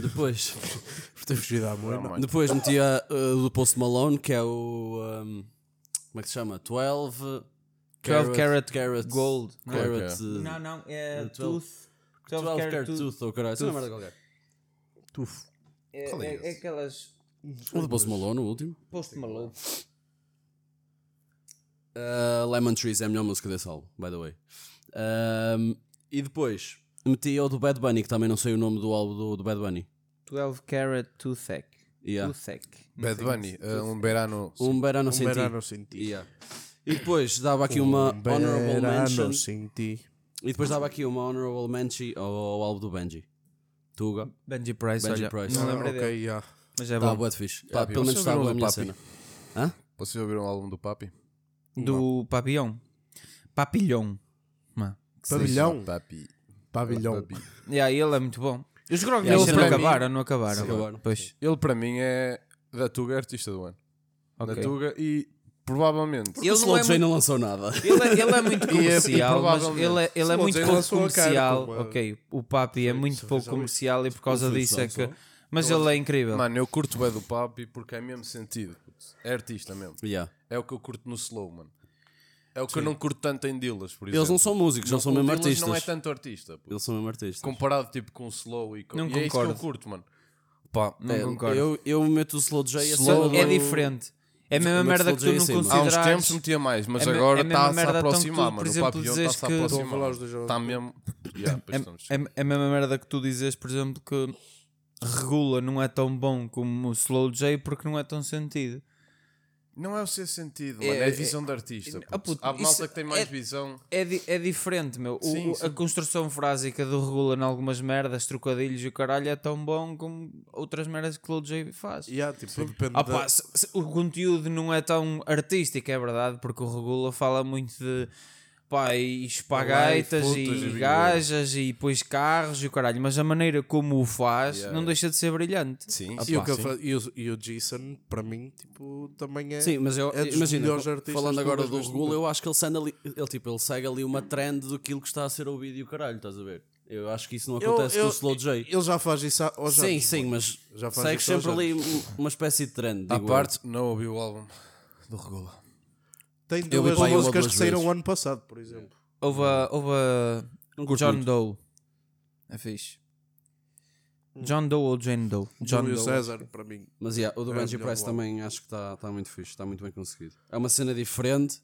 Depois, Por ter fugido à moina. depois metia uh, do Post Malone, que é o. um, como é que se chama? 12. 12 carat carat gold. Não, Carat. uh, não, não é 12 Tooth. 12 carat tooth, ou caralho, é merda qualquer. Tuf. É, Qual é é- esse? é aquelas O do Post Malone, o último. Post Malone. Uh, Lemon Trees é a melhor música desse álbum, by the way. Um, e depois meti o do Bad Bunny, que também não sei o nome do álbum do, do Bad Bunny. 12 Carat Toothache. Yeah. Toothache. Bad Bunny, eh, um verano. Um verano Um sem ti. verano sem ti. Yeah. E depois dava aqui uma Um honorable mention. verano sem ti. E depois dava aqui uma honorable mention ao, ao álbum do Benji. Tuga. Benji Price, Benji olha, Price. não Ah, lembrei ok, dele. yeah. Mas é Estava bom. bué de fixe. Papi, Ah, pelo menos estava ouviram a do minha Papi? cena. Hã? Vocês ouviram o álbum do Papi? Do Papillon. Papillon. Mano. Pavilhão. Papi. Pavilhão. Papi. Yeah, ele é muito bom. E os Ele Grognais não para mim- acabaram, não acabaram. Acabaram. Pois. Ele para mim é da Tuga artista do ano. ok. Da Tuga e provavelmente. Porque Ele o não é muito- não lançou nada. Ele é, ele é muito E é- e comercial, mas ele é, ele é muito pouco cara comercial. com uma- Ok, o Papi é muito sorriso pouco comercial e por causa disso é que. Mas ele é incrível. Mano, eu curto bem do Papi porque é mesmo sentido. É artista mesmo. Yeah. É o que eu curto no slow, mano. É o que eu não curto tanto em Dillas, por exemplo. Eles não são músicos, eles são o mesmo Dillas artistas. não é tanto artista. putz. Eles são mesmo artistas. Comparado tipo com o slow e com... Não e é isso que concordo. eu curto, mano. Pá, Não É, concordo. eu, eu meto o Slow J a Slow cena é diferente. É a mesma merda que tu não cima? há uns tempos metia mais, mas É agora é a mesma está-se a merda tão que tu, aproximar, por mano. exemplo, o dizes está-se a a aproximar. Está mesmo... É, é a mesma merda que tu dizes, por exemplo, que regula não é tão bom como o Slow J porque não é tão sentido. Não é o seu sentido, É- mano. É, a é- visão de artista. Ah, puto. puto, Há malta que tem mais é- visão. É, di- é diferente, meu. O- Sim. A construção frásica do Regula em algumas merdas, trocadilhos e o caralho é tão bom como outras merdas que o J faz. Há, tipo, depende Ah, da- pá, se- se o conteúdo não é tão artístico, é verdade, porque o Regula fala muito de pá, e espagaitas e, e gajas e depois carros e o caralho, mas a maneira como o faz Yeah, não yeah. deixa de ser brilhante. Sim, E, o que fa- e, o, e o Jason, para mim, tipo, também é. Sim, mas eu é dos imagina, melhores artistas falando eu agora do Regula, eu acho que ele, segue ali, ele, tipo, ele segue ali uma trend do que está a ser ouvido e o caralho, estás a ver? Eu acho que isso não Eu- acontece eu- com o Slow J. Ele já faz isso há aos Sim, anos, sim, mas Já faz segue sempre ali um- uma espécie de trend. À eu. parte, não ouvi o álbum do Regula. Tem Eu duas ou músicas duas que saíram ano passado, por exemplo. Houve a, houve a John muito. Doe. É fixe. John Doe ou Jane Doe? John Júlio Doe. César, para mim. Mas yeah, o do É Benji Price também acho que está tá muito fixe, está muito bem conseguido. É uma cena diferente,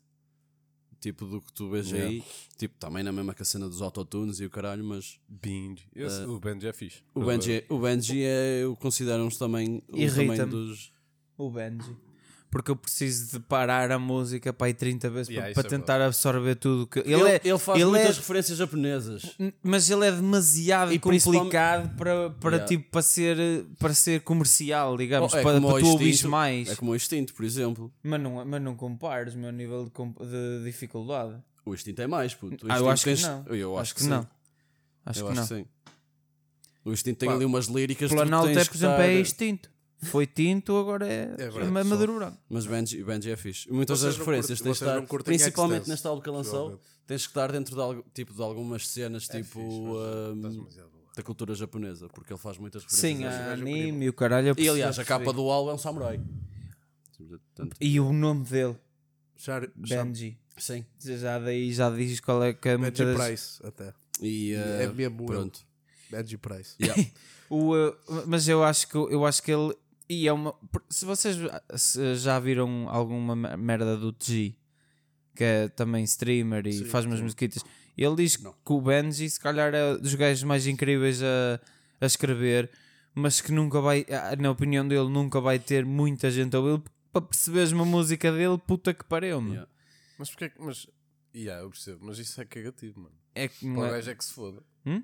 tipo do que tu vês aí, tipo também na mesma que a cena dos autotunes e o caralho, mas Benji. Esse- o Benji é fixe. o Benji, o Benji é, eu considero uns também, uns também dos. O Benji. Porque eu preciso de parar a música para ir 30 vezes Yeah, para, isso é tentar absorver tudo que ele, Ele, é. ele faz ele muitas é- referências japonesas. mas ele é demasiado E principalmente- complicado para, para, Yeah. tipo, para, ser, para ser comercial, digamos, Oh, é para, como para o tu ouvires Instinto- mais. É como o Instinto, por exemplo. Mas, não, mas não compares o meu nível de, comp- de dificuldade. O Instinto é mais, puto. O Ah, eu Instinto acho que tens- não. Eu acho, que, não. Acho eu que acho não. que sim. O Instinto tem Pá, ali umas líricas que tu Planalto tens é, que por exemplo, é estar- extinto. Foi tinto, agora é, verdade, é pessoal. maduro branco. Mas Benji, Benji é fixe. Muitas Vocês das referências tens de estar, principalmente neste álbum que ele lançou, tens que estar dentro de, algo, tipo, de algumas cenas tipo ahm, demasiado boa. da cultura japonesa, porque ele faz muitas referências. Sim, a- há anime e o caralho. E aliás, a capa do álbum é um samurai. E o nome dele, Char- Benji. Sim. Já daí já dizes qual é que é Benji muitas Price, até. E, É ah, mesmo pronto. Benji Price. Yeah. O, uh, mas eu acho que eu acho que ele e é uma se vocês se já viram alguma me- merda do TG que é também streamer e Sim, faz umas musiquitas ele diz que o Benji se calhar é dos gajos mais incríveis a, a escrever mas que nunca vai ah, na opinião dele nunca vai ter muita gente a ouvir para perceberes uma música dele puta que pariu meu. Yeah. Mas porquê que. Mas. Yeah, eu percebo. Mas isso é cagativo, mano. é que não Para o é, gajo é que se foda. Hum?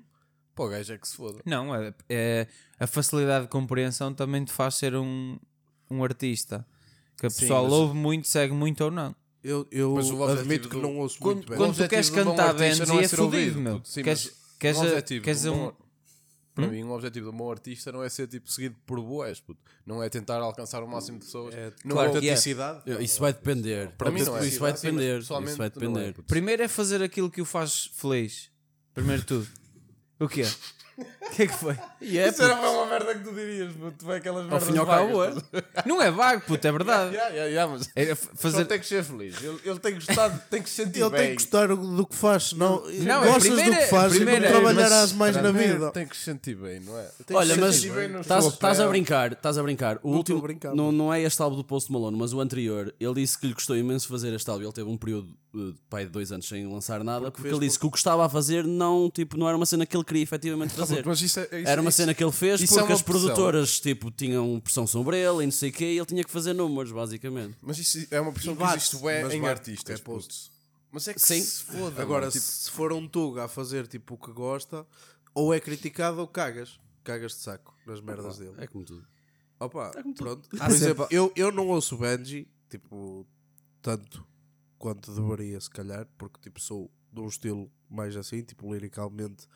Para o gajo é que se foda. Não, é, é- a facilidade de compreensão também te faz ser um, um artista. Que a Sim, pessoa mas- ouve muito, segue muito ou não. Eu, eu Mas o objetivo admito que do- não ouço Quando, muito bem. quando tu objetivo queres de um bom cantar artista Benji não é é ser fodido, ouvido, meu. puto. Sim, Queres, mas queres, o objetivo queres do um... bom- Para mim, o objetivo de um bom artista não é ser tipo seguido por boés, puto. Não é tentar alcançar o máximo de pessoas. É, não claro é é. autenticidade. Isso vai depender. Para mim não é. Isso vai Sim, mas depender. pessoalmente Isso vai não é, depender. puto. Primeiro é fazer aquilo que o faz feliz. Primeiro de tudo. O quê? O que é que foi? E é, Isso era uma merda que tu dirias, puto. Vai aquelas ao merdas fim e ao cabo é. Não é vago, puto, é verdade. Yeah, yeah, yeah, mas É Ele fazer... tem que ser feliz. Ele, ele tem que gostar, tem que se sentir Ele bem. tem que gostar do que faz, senão Não, é gostas do é- que faz e primeiro não é- trabalharás mais na Primeiro vida. Tem que se sentir bem, não é? Tem que Olha, se mas sentir bem no estás seu estás a papel. brincar, estás a brincar. O Não último estou a brincar, não, não é este álbum do Post Malone, mas o anterior. Ele disse que lhe gostou imenso fazer este álbum. Ele teve um período uh, pai de dois anos sem lançar nada, porque, ele disse que o que estava a fazer não, tipo, não era uma cena que ele queria efetivamente fazer. Mas isso é, isso, Era uma isso- cena que ele fez é porque uma as produtoras tipo, tinham pressão sobre ele e não sei o quê, e ele tinha que fazer números, basicamente. Mas isso é uma pressão que existe mas em artistas. é. Mas é que Sim. se foda. Agora, mano, tipo, se for um Tuga a fazer tipo o que gosta, ou é criticado ou cagas. Cagas de saco nas merdas dele. É como tudo. Opa, pronto. Há Por exemplo, eu, eu não ouço Benji, tipo, tanto quanto deveria, se calhar, porque tipo, sou de um estilo mais assim, tipo, liricalmente, te-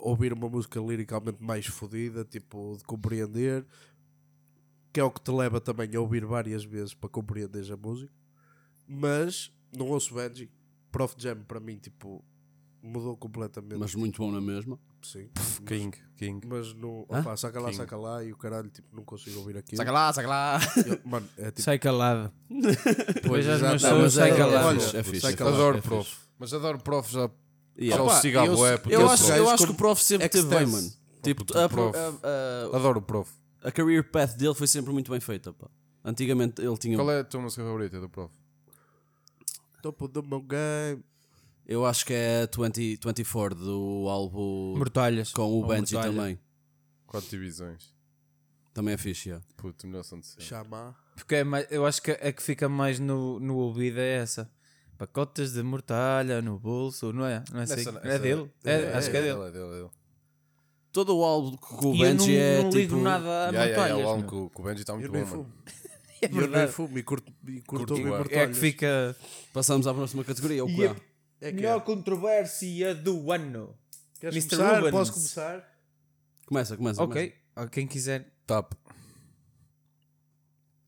ouvir uma música liricalmente mais fodida, tipo, de compreender, que é o que te leva também a ouvir várias vezes para compreenderes a música, mas não ouço Benji. Prof Jam, para mim, tipo, mudou completamente. Mas muito bom na mesma. sim. King, King. Mas não, opa, saca lá, King. saca lá e o caralho, tipo, não consigo ouvir aquilo. Saca lá, saca lá. Eu- mano, é tipo. Sai calado. Pois, minhas Não, mas sai é- calado. olha, É fixe, é calado. Adoro prof. Mas adoro prof já. Yeah. Já o Opa, eu- bué, eu acho, eu acho que o prof sempre teve bem, mano. Tipo, a, prof. a- a- Adoro o prof. a career path dele foi sempre muito bem feita. Pá. Antigamente ele tinha. Qual é a tua música favorita do prof? Topo do meu game. Eu acho que é 20, 24 do álbum Mortalhas. com o Benji mortalha. também. Quatro divisões. Também é fixe, yeah. Puto, melhor som de sempre. Chama. Porque é mais, eu acho que a que fica mais no, no ouvido é essa. Pacotes de mortalha no bolso, não é? Não é, assim? Essa- é dele? É, acho que é dele. É dele, é dele. Todo o álbum com o E eu não, Benji é não tipo... ligo nada a Yeah, yeah, yeah, mortalhas. o álbum meu. com o Benji está muito Eu bom, nem mano. fumo. É E eu nem verdade. fumo e curto, e curto Curto bué. É mortalhas. que fica. Passamos à próxima categoria, o E que a É que melhor é. controvérsia do ano. Queres Mr. começar? Rubens. Posso começar? Começa, começa. Ok, ah, quem quiser. Tap.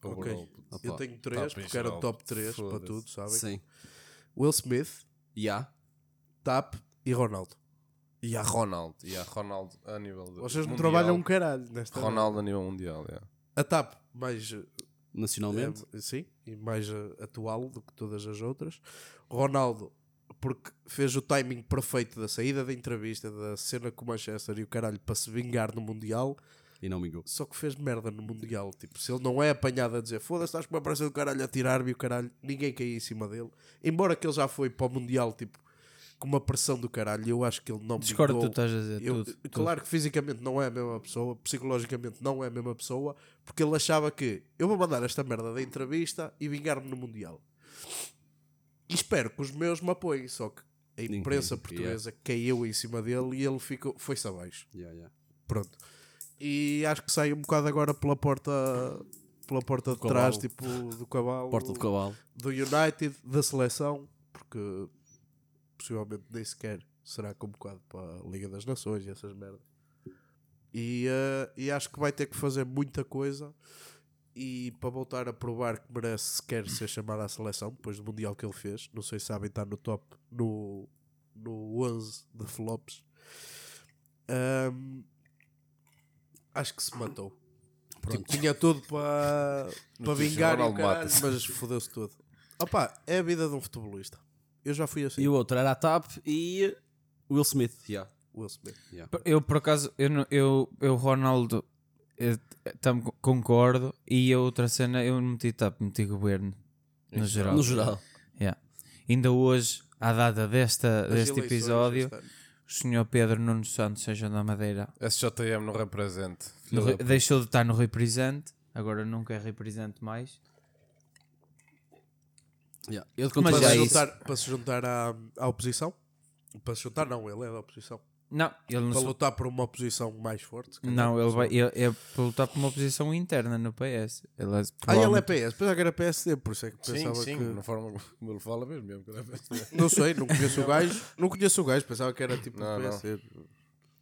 Ok. Overall. Eu Opa, tenho três, top em porque era geral. top 3 para Foda-se. tudo, sabem? Sim. Will Smith, Ya. Tap e Ronaldo. E a Ronaldo. E a Ronaldo a nível de Vocês não mundial. trabalham um caralho nesta Ronaldo a nível mundial, yeah. A Tap, mais eh, Nacionalmente. É, sim, e mais eh, atual do que todas as outras. Ronaldo, porque fez o timing perfeito da saída da entrevista, da cena com o Manchester e o caralho para se vingar no Mundial, E não mingou. só que fez merda no Mundial. Tipo, se ele não é apanhado a dizer foda-se, estás com uma pressa do caralho a tirar-me e o caralho, ninguém caía em cima dele. Embora que ele já foi para o Mundial, tipo, com uma pressão do caralho, eu acho que ele não Discordo que tu estás a dizer Eu- tudo. tudo. claro que fisicamente não é a mesma pessoa, psicologicamente não é a mesma pessoa, porque ele achava que eu vou mandar esta merda da entrevista e vingar-me no Mundial. E espero que os meus me apoiem, só que a Ninguém, imprensa yeah. portuguesa caiu em cima dele e ele ficou, foi-se abaixo. Ya, ya. Pronto. E acho que sai um bocado agora pela porta pela porta de trás, tipo do cavalo, Porta de cavalo. do United, da seleção, porque possivelmente nem sequer será convocado para a Liga das Nações e essas merdas. E, eh, e acho que vai ter que fazer muita coisa e para voltar a provar que merece sequer ser chamado à seleção depois do Mundial que ele fez. Não sei se sabem, está no top no, no 11 de flops. Ahm, acho que se matou. Tipo, tinha tudo para, para vingar e o caralho, mas fodeu-se tudo. Opa, é a vida de um futebolista. Eu já fui assim. E o outro era a TAP e Will Smith. Ya. Will Smith. Ya. Eu, por acaso, eu, não- eu, eu Ronaldo, eu, tam- concordo. E a outra cena, eu não meti TAP, meti governo. No geral. No geral. Yeah. Ainda hoje, à data desta, As deste eleições episódio, este ano. O senhor Pedro Nuno Santos, seja da Madeira, SJM não represente. no da deixou de estar no represente, agora nunca é represente mais. De Mas para, já se é juntar, para se juntar à, à oposição? Para se juntar, não, ele é da oposição. Não, ele não, Para lutar por uma oposição mais forte. não ele vai ele, é para lutar por uma posição interna no PS. Ele é, Ah, ele é PS, pensava que era PSD, por isso é que Sim, pensava sim, que. na forma como ele fala mesmo. mesmo é- Não sei, não conheço o gajo. Não conheço o gajo, pensava que era tipo Não, não. PSD.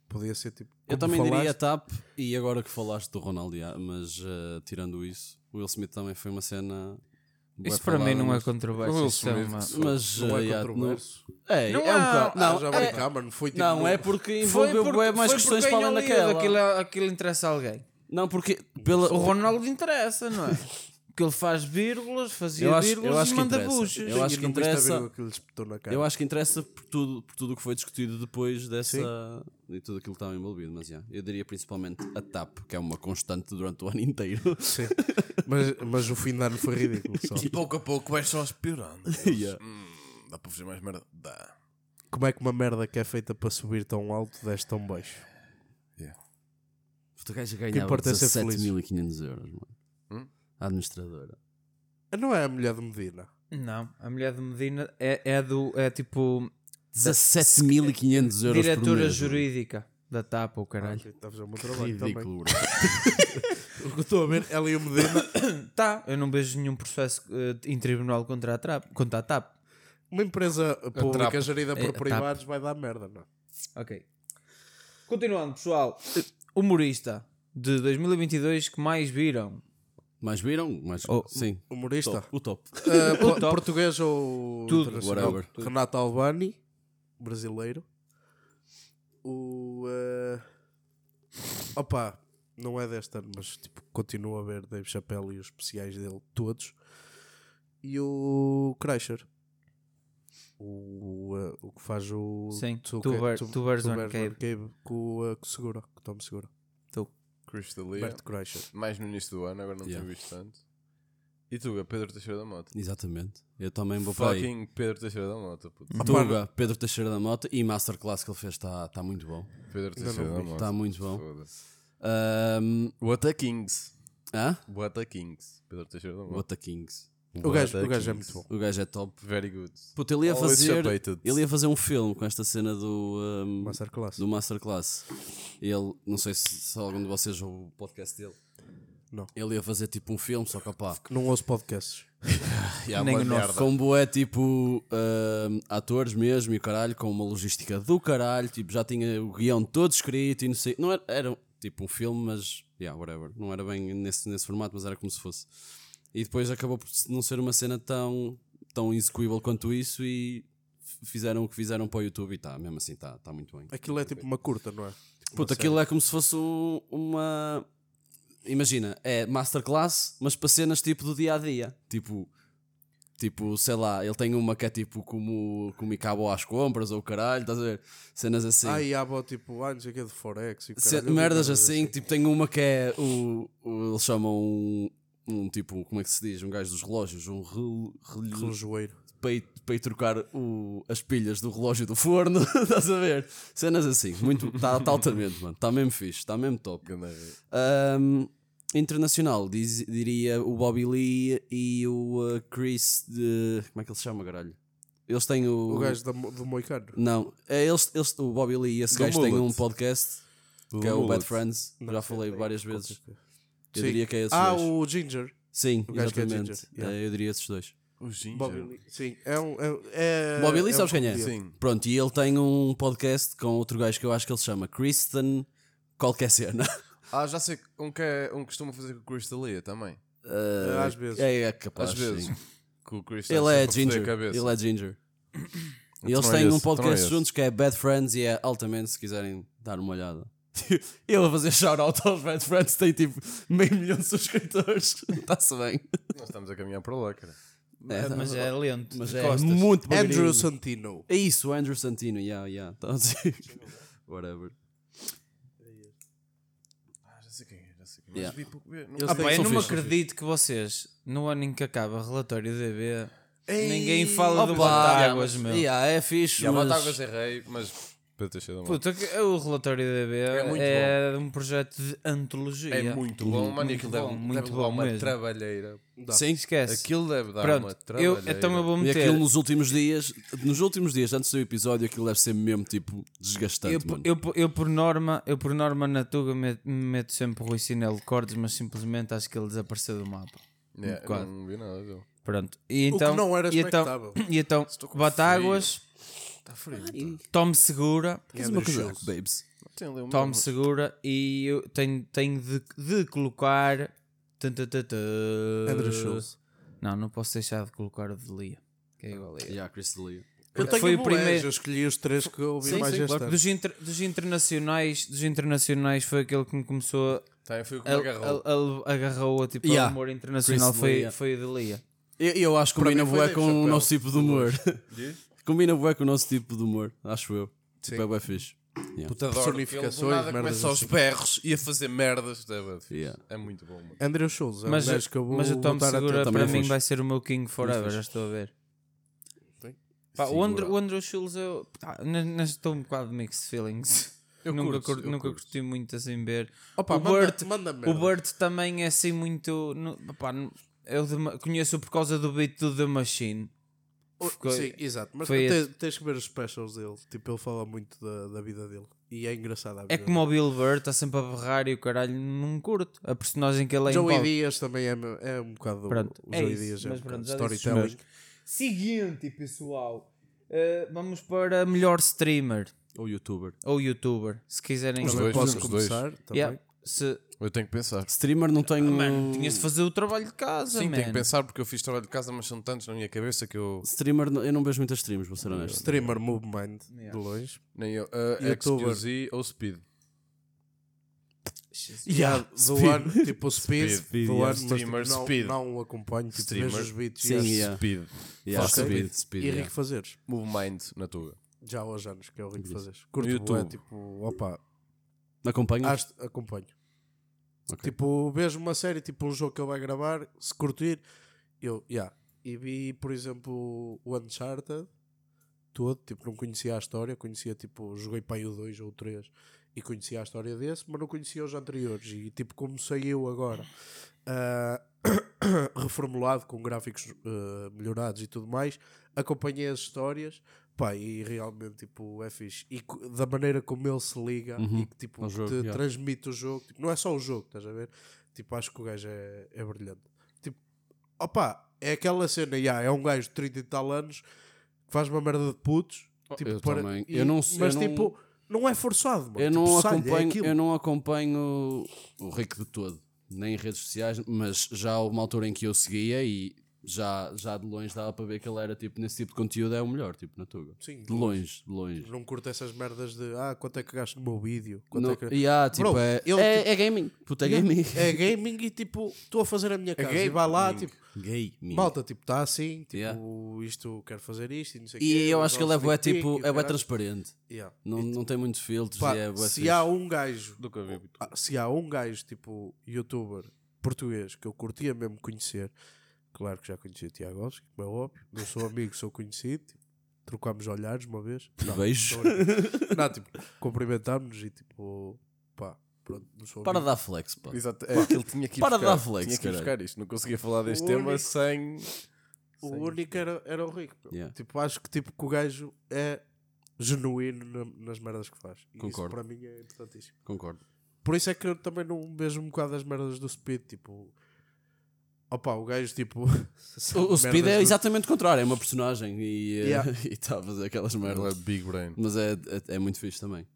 Podia ser tipo. Eu também falaste. diria TAP e agora que falaste do Ronaldo, mas eh, tirando isso, o Will Smith também foi uma cena. Isso para mim não é controverso. Isso é uma- Mas Não eh, é ya, controverso. É, Não é um há- bocado. Não, já é, mano. Foi tipo. não é porque Foi envolveu porque- bué mais foi questões porque para além daquela. Aquilo, é- aquilo interessa a alguém. Não, porque pela, O Ronaldo interessa, não é? Porque ele faz vírgulas, fazia Eu acho- vírgulas eu acho e que manda interessa. buchas. Eu acho que interessa-. Eu acho que interessa por tudo, por tudo o que foi discutido depois dessa e tudo aquilo que estava envolvido, mas já, eu diria principalmente a TAP, que é uma constante durante o ano inteiro. Sim. Mas, mas o fim de ano foi ridículo. Só. E pouco a pouco vai só piorando. Yeah. Hum, dá para fazer mais merda? Dá. Como é que uma merda que é feita para subir tão alto desce tão baixo? O gajo ganhava importa é ser feliz. 17.500 euros, mano. Hum? A administradora. Não é a mulher de Medina. Não, a mulher de Medina é, é do. É tipo. 17.500 euros por diretora mês. jurídica da TAP, o caralho. Está a fazer o meu trabalho Ridículo, também. O que eu estou a ver, ela e o Medina. Tá, eu não vejo nenhum processo eh, em tribunal contra a, TAP, contra a TAP. Uma empresa pública trap. gerida É, por TAP. privados vai dar merda, não é? Ok. Continuando, pessoal. Humorista de 2022 que mais viram. Mais viram? Mais... Oh, Sim. Humorista. Top, o top. Uh, po- top. português ou Tudo. Whatever. Renato Albani, brasileiro. O. Uh... Opa, não é deste ano, mas tipo, continuo a ver Dave Chappelle e os especiais dele, todos. E o Kreischer. O, uh, o que faz o. Sim, One Bears, Cave. One Cave com o uh, que segura, que tome segura. Chris D'Elia. Bert. Mais no início do ano, agora não Yeah. tenho visto tanto. E tu, Pedro Teixeira da Mota. Exatamente. Eu também vou para aí. Fucking Pedro Teixeira da Mota, puto. Tuga, Pedro Teixeira da Mota e Masterclass que ele fez está tá muito bom. Pedro Teixeira da. Mota. Está muito bom. Ahm, What a Kings. Hã? Boata Kings. Pedro Teixeira da Mota. What the Kings. O gajo, o gajo é muito bom. O gajo é top. Very good. Puta, ele ia Always fazer. Ele ia fazer um filme com esta cena do. um, Masterclass. do Masterclass. Ele, não sei se, se algum de vocês ouve o podcast dele. Não. Ele ia fazer tipo um filme, só que opá. Não ouço podcasts. Yeah, Nem o nosso. merda. Com boé tipo um, atores mesmo e o caralho, com uma logística do caralho, tipo, já tinha o guião todo escrito e não sei. Não era, era tipo um filme, mas yeah, whatever. Não era bem nesse, nesse formato, mas era como se fosse. E depois acabou por não ser uma cena tão, tão execuível quanto isso e fizeram o que fizeram para o YouTube e tá, mesmo assim está tá muito bem. Aquilo é tipo uma curta, não é? Tipo Puta, aquilo é como se fosse um- uma. Imagina, é masterclass, mas para cenas tipo do dia a dia. Tipo, tipo, sei lá, ele tem uma que é tipo como, como ir cabo às compras ou o caralho, estás a ver? Cenas assim. Ah, e há bo, tipo, ah, não sei o que de Forex. E caralho, merdas merdas assim, tipo, tem uma que é o. o- eles chamam um, um tipo, como é que se diz? Um gajo dos relógios, um rel, rel- Relojoeiro. Para ir, para ir trocar o- as pilhas do relógio do forno, estás a ver? Cenas assim, muito, está tá altamente, mano, está mesmo fixe, está mesmo top. Um, internacional, diz- diria o Bobby Lee e o uh, Chris de. Como é que ele se chama, caralho? Eles têm o. O gajo da do Moicano. Não, é, eles, eles, o Bobby Lee e esse Do gajo têm um podcast Do que é o Bad. Friends. Não, Já é- falei é várias qualquer vezes. Eu Sim. diria que é esses Ah, dois. o Ginger. Sim, o é exatamente. ginger, yeah. É, eu diria esses dois. O Ginger. Bobby Lee. Sim, é um. É, é, Bobby Lee, é sabes um quem é? Sim. Pronto, e ele tem um podcast com outro gajo que eu acho que ele se chama Kristen qualquer cena. Ah, já sei um que, é, um que costuma fazer com o Chris D'Elia também. Uh, Às vezes. É, é capaz. Às vezes. sim. Que o Chris Ele é ginger. cabeça. Ele é ginger. E Então eles não é têm um então é podcast esse. juntos que é Bad Friends e é altamente se quiserem dar uma olhada. Ele a fazer shout-out aos Bad Friends tem tipo meio milhão de subscritores. Está-se bem. Nós estamos a caminhar para lá, cara. É, Mas é lento. mas é costas. muito devagarinho. Andrew Santino. É isso, o Andrew Santino. Yeah, yeah. Então, assim, Whatever. Ah, já sei quem é, já sei quem é. Yeah. Mas vi pouco. Não Ah, sei. pá, eu São não me fixe, são acredito que vocês, no ano em que acaba relatório DB, Ei, ninguém fala do Opa, Batáguas, yeah, meu. Yeah, é fixe, Já mas... Batáguas é rei, mas. Pedro Teixeira da Mota. Puta, que- o relatório DB É é, muito um projeto de antologia. É muito bom, mano. e Muito aquilo bom, deve, muito deve bom dar uma mesmo. trabalheira. Dá. Sim, Esquece. Aquilo deve dar uma Pronto, eu, trabalheira. então eu vou E meter. aquilo nos últimos dias, nos últimos dias, antes do episódio, aquilo deve ser mesmo tipo desgastante, Eu, mano. eu, eu, por norma, eu por norma na Tuga meto, meto sempre o Rui Sinelo de cortes, mas simplesmente acho que ele desapareceu do mapa. Quase. não vi nada. Pronto. E O que então, não era e então, expectável. e então Batáguas, Está frio. tome segura, Faz uma Andrew coisa, babes. Tome segura e eu tenho, tenho de, de colocar. Andrew Schultz. Não, não posso deixar de colocar o de Lia. Que é igual a ele. Yeah, Chris D'Elia. Eu Porque tenho foi o primeiro- Eu escolhi os três que eu ouvi Sim, mais sim, claro. Dos, inter- dos internacionais, dos internacionais foi aquele que me começou Também foi o que a, me agarrou. a- a- agarrou a tipo Yeah. humor internacional Chris foi, foi o de Lia. Eu, eu acho que foi bué Dave com o nosso tipo de humor. Diz? combina bué com o nosso tipo de humor, acho eu. Sim. Tipo, é bué fixe. Puta adoro. Personificações, nada merdas começa aos assim. berros e a fazer merdas. É, bué fixe. Yeah. é muito bom, mano. Andrew Schultz é Mas, um gajo que eu vou mas o Tom voltar a ter. Segura Também para é mim fixe. vai ser o meu King Forever, já estou a ver. Sim. Pá, o. Andrew, o Andrew Schultz eu pá, n- n- estou um bocado de mixed feelings. Eu nunca curto, cur- eu nunca curto. curti muito assim ver. Opa, o manda, Burt, manda o merda. Burt também é assim muito. no- pá, eu de- conheço por causa do beat do The Machine. Ficou- Sim, exato. Mas foi te- esse. tens que ver os specials dele. Tipo, ele fala muito da, da vida dele. E é engraçado a vida É como o Bill Burr, está sempre a berrar e o caralho não curto. A personagem que ele é Joey. Dias também é, é um bocado. Pronto, o é Joey isso, Dias é um mas bocado pronto, storytelling. Seguinte, pessoal. Uh, vamos para melhor streamer Ou youtuber. ou youtuber. Se quiserem. Os dois, posso os dois. começar. Também. Yeah, se, Eu tenho que pensar. Streamer não tenho. mano, tinhas de fazer o trabalho de casa, Sim, man. tenho que pensar porque eu fiz trabalho de casa, mas são tantos na minha cabeça que eu. Streamer, não- eu não vejo muitas streams, vou ser honesto. Streamer Move Mind Yeah. de longe. Nem eu. Uh. XQZ ou Speed. Yeah, ano, tipo o Speed, Speed, do yeah. ano, mas Streamer tipo, não, Speed. não o acompanho, tipo, Streamer. os beats Sim, acho- yeah. Speed. Yeah, Faz speed, speed, e yeah. Rico Fazeres. Move Mind na tua. Já há anos que é o Rico Fazeres. Curto YouTube. é tipo, opa, Acompanho? acho- acompanho. Ok. Tipo, vejo uma série, tipo um jogo que ele vai gravar, se curtir, eu, yeah. E vi, por exemplo, o Uncharted todo, tipo, não conhecia a história, conhecia, tipo, joguei para aí o 2 ou o 3 e conhecia a história desse, mas não conhecia os anteriores. E tipo, como saiu agora ah, reformulado com gráficos ah, melhorados e tudo mais, acompanhei as histórias. Pá, e realmente tipo, é fixe. E da maneira como ele se liga Uhum, e que tipo, jogo, te yeah. transmite o jogo, tipo, não é só o jogo, estás a ver? Tipo, acho que o gajo é, é brilhante. Tipo, opá, é aquela cena, yeah, é um gajo de 30 e tal anos que faz uma merda de putos. Tipo, eu também. Eu não- eu mas não- tipo, não é forçado, mano. Eu Tipo, não, sai, é acompanho, aquilo. eu não acompanho o Rick de todo, nem em redes sociais, mas já houve uma altura em que eu seguia e já, já de longe dava para ver que ele era tipo nesse tipo de conteúdo é o melhor, tipo na Tuga. Sim, De longe, de longe. Não curto essas merdas de ah, quanto é que gasto no meu vídeo? Quanto Não, é que... e há, tipo, Bro, é, ele, é, tipo- é gaming. Puta, é gaming. É gaming e tipo, estou a fazer a minha casa e gaming. vai lá, tipo, Gaming. malta, tipo, está assim, tipo, Yeah. isto quero fazer isto e não sei o E quê, eu acho que ele é tipo, peek e o é caralho. transparente. Yeah. Não, não tem muitos filtros Pá, e é se fixe. há um gajo Nunca vi se há um gajo tipo youtuber português que eu curtia mesmo conhecer, claro que já conheci o Tiago Alves, como é óbvio, não sou amigo, sou conhecido, tipo, trocámos olhares uma vez. Não, Beijo. brincar. não, tipo, cumprimentámos e tipo, pá, pronto, não sou Para amigo. dar flex, pá. Exato, é ele tinha que ir Para buscar, dar flex, tinha que ir caralho. buscar isto. Não conseguia falar deste O tema único- sem. O sem- único era, era o Rico. meu. Yeah. Tipo, acho que, tipo, que o gajo é genuíno na- nas merdas que faz. E Concordo. isso para mim é importantíssimo. Concordo. Por isso é que eu também não vejo um bocado as merdas do Speed, tipo. Opa, o gajo tipo. O, o Speed é merdas do- exatamente o contrário, é uma personagem e eh, Yeah. está a fazer aquelas Ele é merdas. big brain. Mas é, é, é muito fixe também.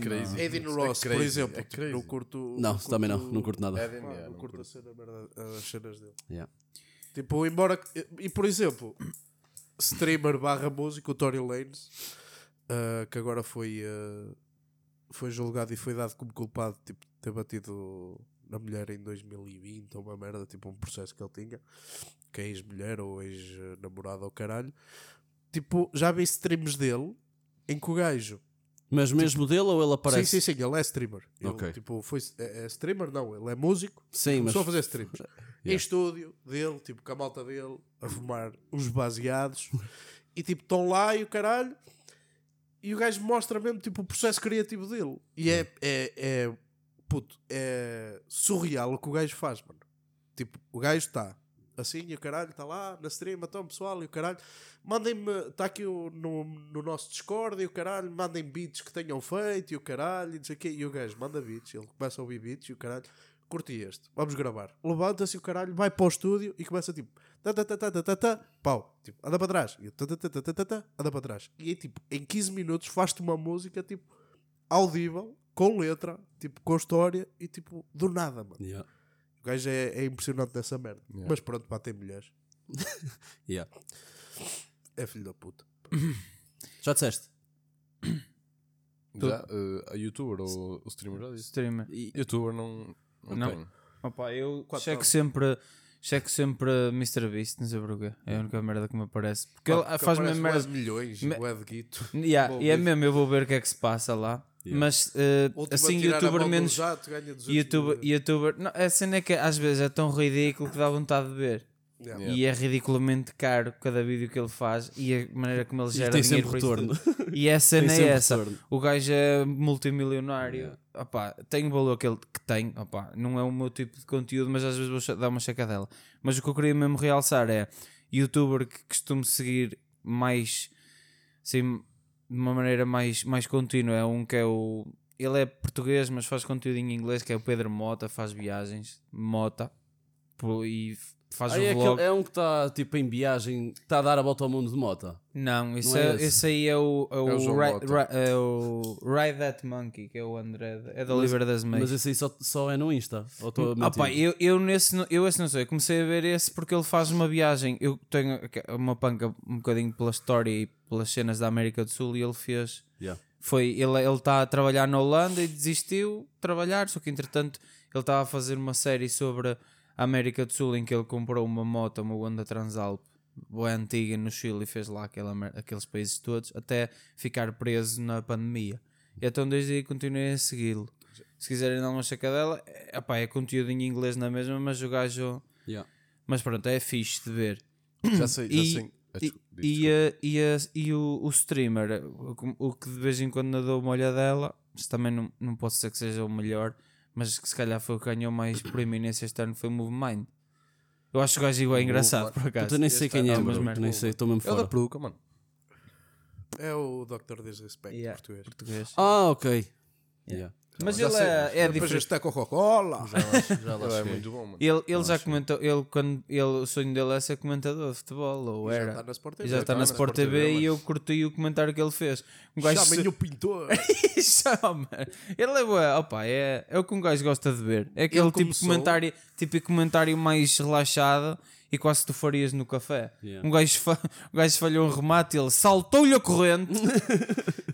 Crazy. Aiden É Ross, crazy, por exemplo, é tipo, crazy. não curto. Não, curto- também não, não curto nada. Eden, pá, yeah, não não curto a curto. cena, merda- as cenas dele. Yeah. Tipo, embora. E por exemplo, streamer barra músico, o Tory Lanez, ah, que agora foi. ah, foi julgado e foi dado como culpado tipo, de ter batido na mulher em 2020 ou uma merda, tipo um processo que ele tinha, que é ex-mulher ou ex-namorada ou caralho. Tipo, já vi streams dele em que o gajo Mas mesmo dele ou ele aparece? Sim, sim, sim, ele é streamer. Ele, Ok. tipo, foi, é, é streamer? Não, ele é músico. Sim, mas Começou a fazer streams. Em Yeah. estúdio dele, tipo, com a malta dele, a fumar uns baseados. e tipo, estão lá e o caralho. E o gajo mostra mesmo, tipo, o processo criativo dele. E é, é, é, puto, é surreal o que o gajo faz, mano. Tipo, o gajo está assim e o caralho está lá na stream, então pessoal, e o caralho. Mandem-me, está aqui no, no nosso Discord e o caralho, mandem beats que tenham feito e o caralho, e não sei o quê. E o gajo manda beats, ele começa a ouvir beats e o caralho, curti este, vamos gravar. Levanta-se o caralho, vai para o estúdio e começa tipo, tá, tá, tá, tá, tá, tá, tá, pau, tipo, anda para trás, e tá, tá, tá, tá, tá, tá, tá, anda para trás. E aí, tipo, em 15 minutos faz-te uma música, tipo, audível, com letra, tipo, com história e tipo, do nada, mano. Yeah. O gajo é, é impressionante nessa merda. Yeah. Mas pronto, pá, tem mulheres. Yeah. É filho da puta. Já disseste? Já, eh, a youtuber ou o streamer já disse. Streamer. E- Youtuber não. Não, Não. tenho. Opa, eu Quatro checo sempre, checo sempre Mr. Beast, não sei porquê. É a única merda que me aparece. Porque Pá, ele porque faz aparece mesmo merda. milhões, Me- guito. Yeah, e é mesmo, eu vou ver o que é que se passa lá. Yeah. Mas a assim, youtuber menos. jato, ganha 200 Youtuber, youtuber. Não, a cena é que às vezes é tão ridículo que dá vontade de ver. Yeah. Yeah. E é ridiculamente caro cada vídeo que ele faz e a maneira como ele E gera tem dinheiro sempre por isso retorno. E a Tem cena é sempre essa. retorno. O gajo é multimilionário. Yeah. Opá, tem o valor que ele que tem. Opá, não é o meu tipo de conteúdo, mas às vezes vou dar uma checadela. Mas o que eu queria mesmo realçar é youtuber que costumo seguir mais assim, de uma maneira mais, mais contínua. É um que é o. Ele é português, mas faz conteúdo em inglês, que é o Pedro Mota, faz viagens, Mota, e faz Aí o é, vlog. aquele- é um que está tipo em viagem, está a dar a volta ao mundo de moto. Não, isso é é, esse? esse aí é o, é o, É o Ri- Mota. Ri- é o Ride That Monkey, que é o André, é da Oliveira das Meias. Mas esse aí só, só é no Insta. Ou estou a Ah, pá, eu, eu, nesse, não- eu esse não sei, eu comecei a ver esse porque ele faz uma viagem. Eu tenho uma panca um bocadinho pela história e pelas cenas da América do Sul e ele fez. Yeah. Foi, ele ele está a trabalhar na Holanda e desistiu de trabalhar, só que entretanto ele estava a fazer uma série sobre a América do Sul em que ele comprou uma moto, uma Honda Transalp, boa antiga no Chile e fez lá aquela, mer- aqueles países todos até ficar preso na pandemia. E então desde aí continuei a segui-lo. Se quiserem dar uma chacadela, é, epá, é conteúdo em inglês na mesma, mas o gajo. Yeah. Mas pronto, é fixe de ver. Já sei, já E- sei. E, e, a- e, a- e o, o streamer, o, o que de vez em quando dou uma olhadela, também não, não posso dizer que seja o melhor, mas que se calhar foi o que ganhou mais proeminência este ano foi o Move Mind. Eu acho que o gajo igual é engraçado, por acaso. Eu nem sei Este quem é, ano, mas nem sei, estou mesmo É o da fora. Peruca, mano. É o Dr. Disrespect Yeah. português. Português. Ah, ok. Yeah. Mas Já ele sei, é, é Depois diferente. este é Coca-Cola. Já lá, já lá Ele é muito bom, mano. Ele, ele já comentou, ele, quando, ele, o sonho dele é ser comentador de futebol, ou Já era. está na Sport TV. já está na Sport TV e eu curti o comentário que ele fez. Um gajo Chamem o pintor. Chama. Ele é bué, opa, é, é o que um gajo gosta de ver. É aquele Ele tipo de comentário, tipo de comentário mais relaxado e quase que tu farias no café. Yeah. Um, gajo fa- um gajo falhou um remate e ele saltou-lhe a corrente.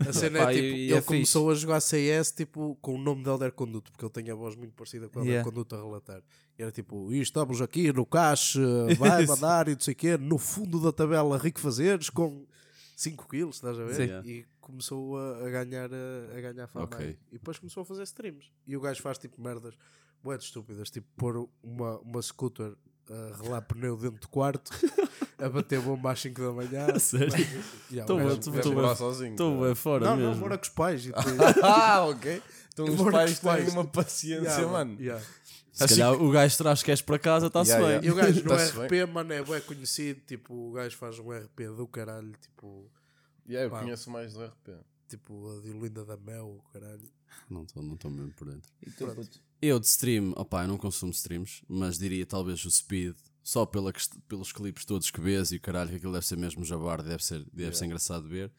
A cena Pá, é tipo, e- ele é começou a jogar CS tipo, com o nome de Helder Conduto, porque ele tem a voz muito parecida com o Helder Yeah. Conduto a relatar. E era tipo, "E estamos aqui no caixa, vai mandar e não sei o quê, no fundo da tabela Rico Fazeres com 5 quilos, estás a ver? Sim. E começou a, a ganhar, a, a ganhar fama. Ok. aí. E depois começou a fazer streams. E o gajo faz tipo merdas bué estúpidas, tipo pôr uma, uma scooter a relar pneu dentro do quarto, a bater bomba às 5 da manhã. sério? Morar sozinho. Estou bem fora Não, mesmo. não, mora com os pais. E Ah, ok. Então os pais os pais. têm uma paciência, Yeah, mano. yeah. Se calhar o gajo traz queres para casa, está-se Yeah, bem. yeah. E o gajo no RP, mano, é bué conhecido. Tipo, o gajo faz um RP do caralho. Tipo, Yeah, eu Pá. conheço mais do RP. Tipo a de Olinda da Mel, o caralho. Não estou não tô mesmo por dentro. E tu? Eu de stream, opá, eu não consumo streams, mas diria talvez o Speed, só pela pelos clipes todos que vês e o caralho, que aquilo deve ser mesmo jabar, deve ser, deve ser engraçado de ver.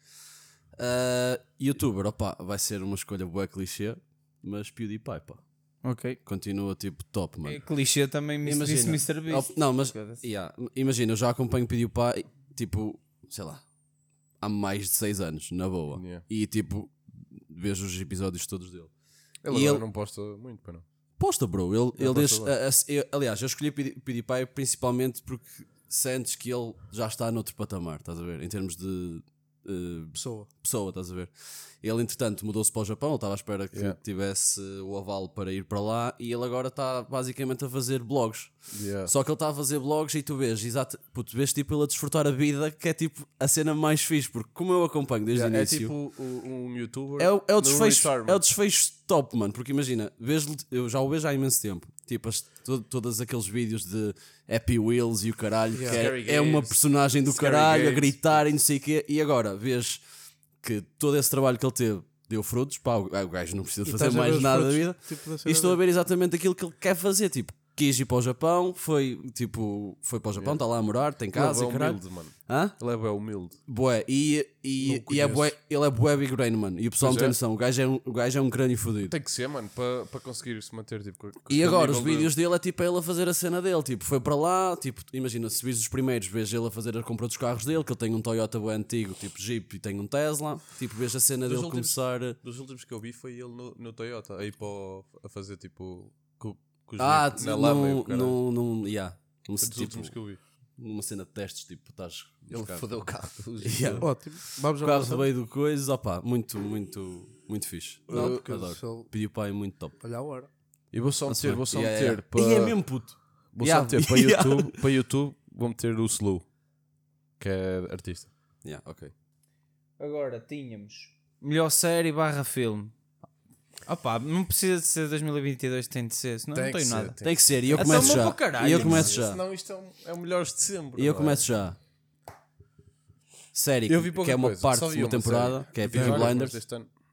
Ah, Youtuber, opá, vai ser uma escolha boa clichê, mas PewDiePie, pá, Ok. continua tipo top, mano. É clichê também me disse Imagina. Mr. Beast. Op- não, mas yeah, imagina, eu já acompanho PewDiePie, tipo, sei lá, há mais de 6 anos, na boa. Yeah. E tipo, vejo os episódios todos dele. Ele E ele- não posta muito, para não. Posta, bro. Ele, ele posta deixa- a- a- eu- aliás, eu escolhi PewDiePie principalmente porque sentes que ele já está noutro patamar, estás a ver? Em termos de eh, Pessoa. Pessoa, estás a ver? Ele, entretanto, mudou-se para o Japão, ele estava à espera que Yeah. tivesse o aval para ir para lá e ele agora está basicamente a fazer blogs. Yeah. Só que ele está a fazer blogs e tu vês, exato, puto, vês tipo ele a desfrutar a vida, que é tipo a cena mais fixe, porque como eu acompanho desde Yeah, o é início. tipo o- um youtuber. É o, é o desfecho, é o desfecho top, mano. Porque imagina, vês, eu já o vejo há imenso tempo. Tipo, as, to- todos aqueles vídeos de Happy Wheels e o caralho, Yeah. que é, é uma personagem do Scary caralho a Games. gritar e não sei o quê. E agora vês que todo esse trabalho que ele teve deu frutos. Pá, o, gajo não precisa fazer mais nada da frutos, vida. tipo, da E estou a ver exatamente aquilo que ele quer fazer. Tipo, quis ir para o Japão, foi tipo, foi para o Japão, está lá a morar, tem Ele casa é e caralho. humilde, mano. Hã? Ele é bem humilde. Bué, e, e, Não e é bué, ele é bué big brain, mano. E o pessoal Pois não tem é. noção. O gajo é um, o gajo é um crânio fodido. Tem que ser, mano, para para conseguir se manter. Tipo, com- com E agora, nível os de- vídeos dele é tipo ele a fazer a cena dele. Tipo, foi para lá, tipo, imagina, se vires os primeiros, vês ele a fazer a compra dos carros dele, que ele tem um Toyota bué antigo, tipo Jeep, e tem um Tesla. Tipo, vês a cena dele últimos- começar. Dos últimos que eu vi foi ele no, no Toyota, aí para o- a fazer tipo. Com, os Ah, na lama e o num, caralho. num, num, yeah, num, Foi dos tipo, últimos que eu vi. numa cena de testes, tipo, estás. Ele carros. fodeu o carro. Yeah. Ótimo. Vamos O ao carro próximo? veio do coisas, opá, muito, muito, muito fixe. Não, Não, porque adoro. se ele- PewDiePie muito top. Olha a hora. E vou só meter, vou só Yeah, meter yeah. para. E é mesmo puto. Vou Yeah. só meter para Yeah. YouTube, para YouTube, vou meter o Slow, que é artista. Yeah, ok. Agora tínhamos melhor série barra filme. Opa, não precisa de ser 2022, tem de ser, senão Tem não que tenho ser, nada. tem Tem que ser, e eu Então começo já. caralho, E eu começo já. Senão isto é, um, é o melhor de dezembro. E eu é? começo já. Série Eu vi que pouca é uma coisa, parte de uma uma temporada, série. que é Peaky Blinders.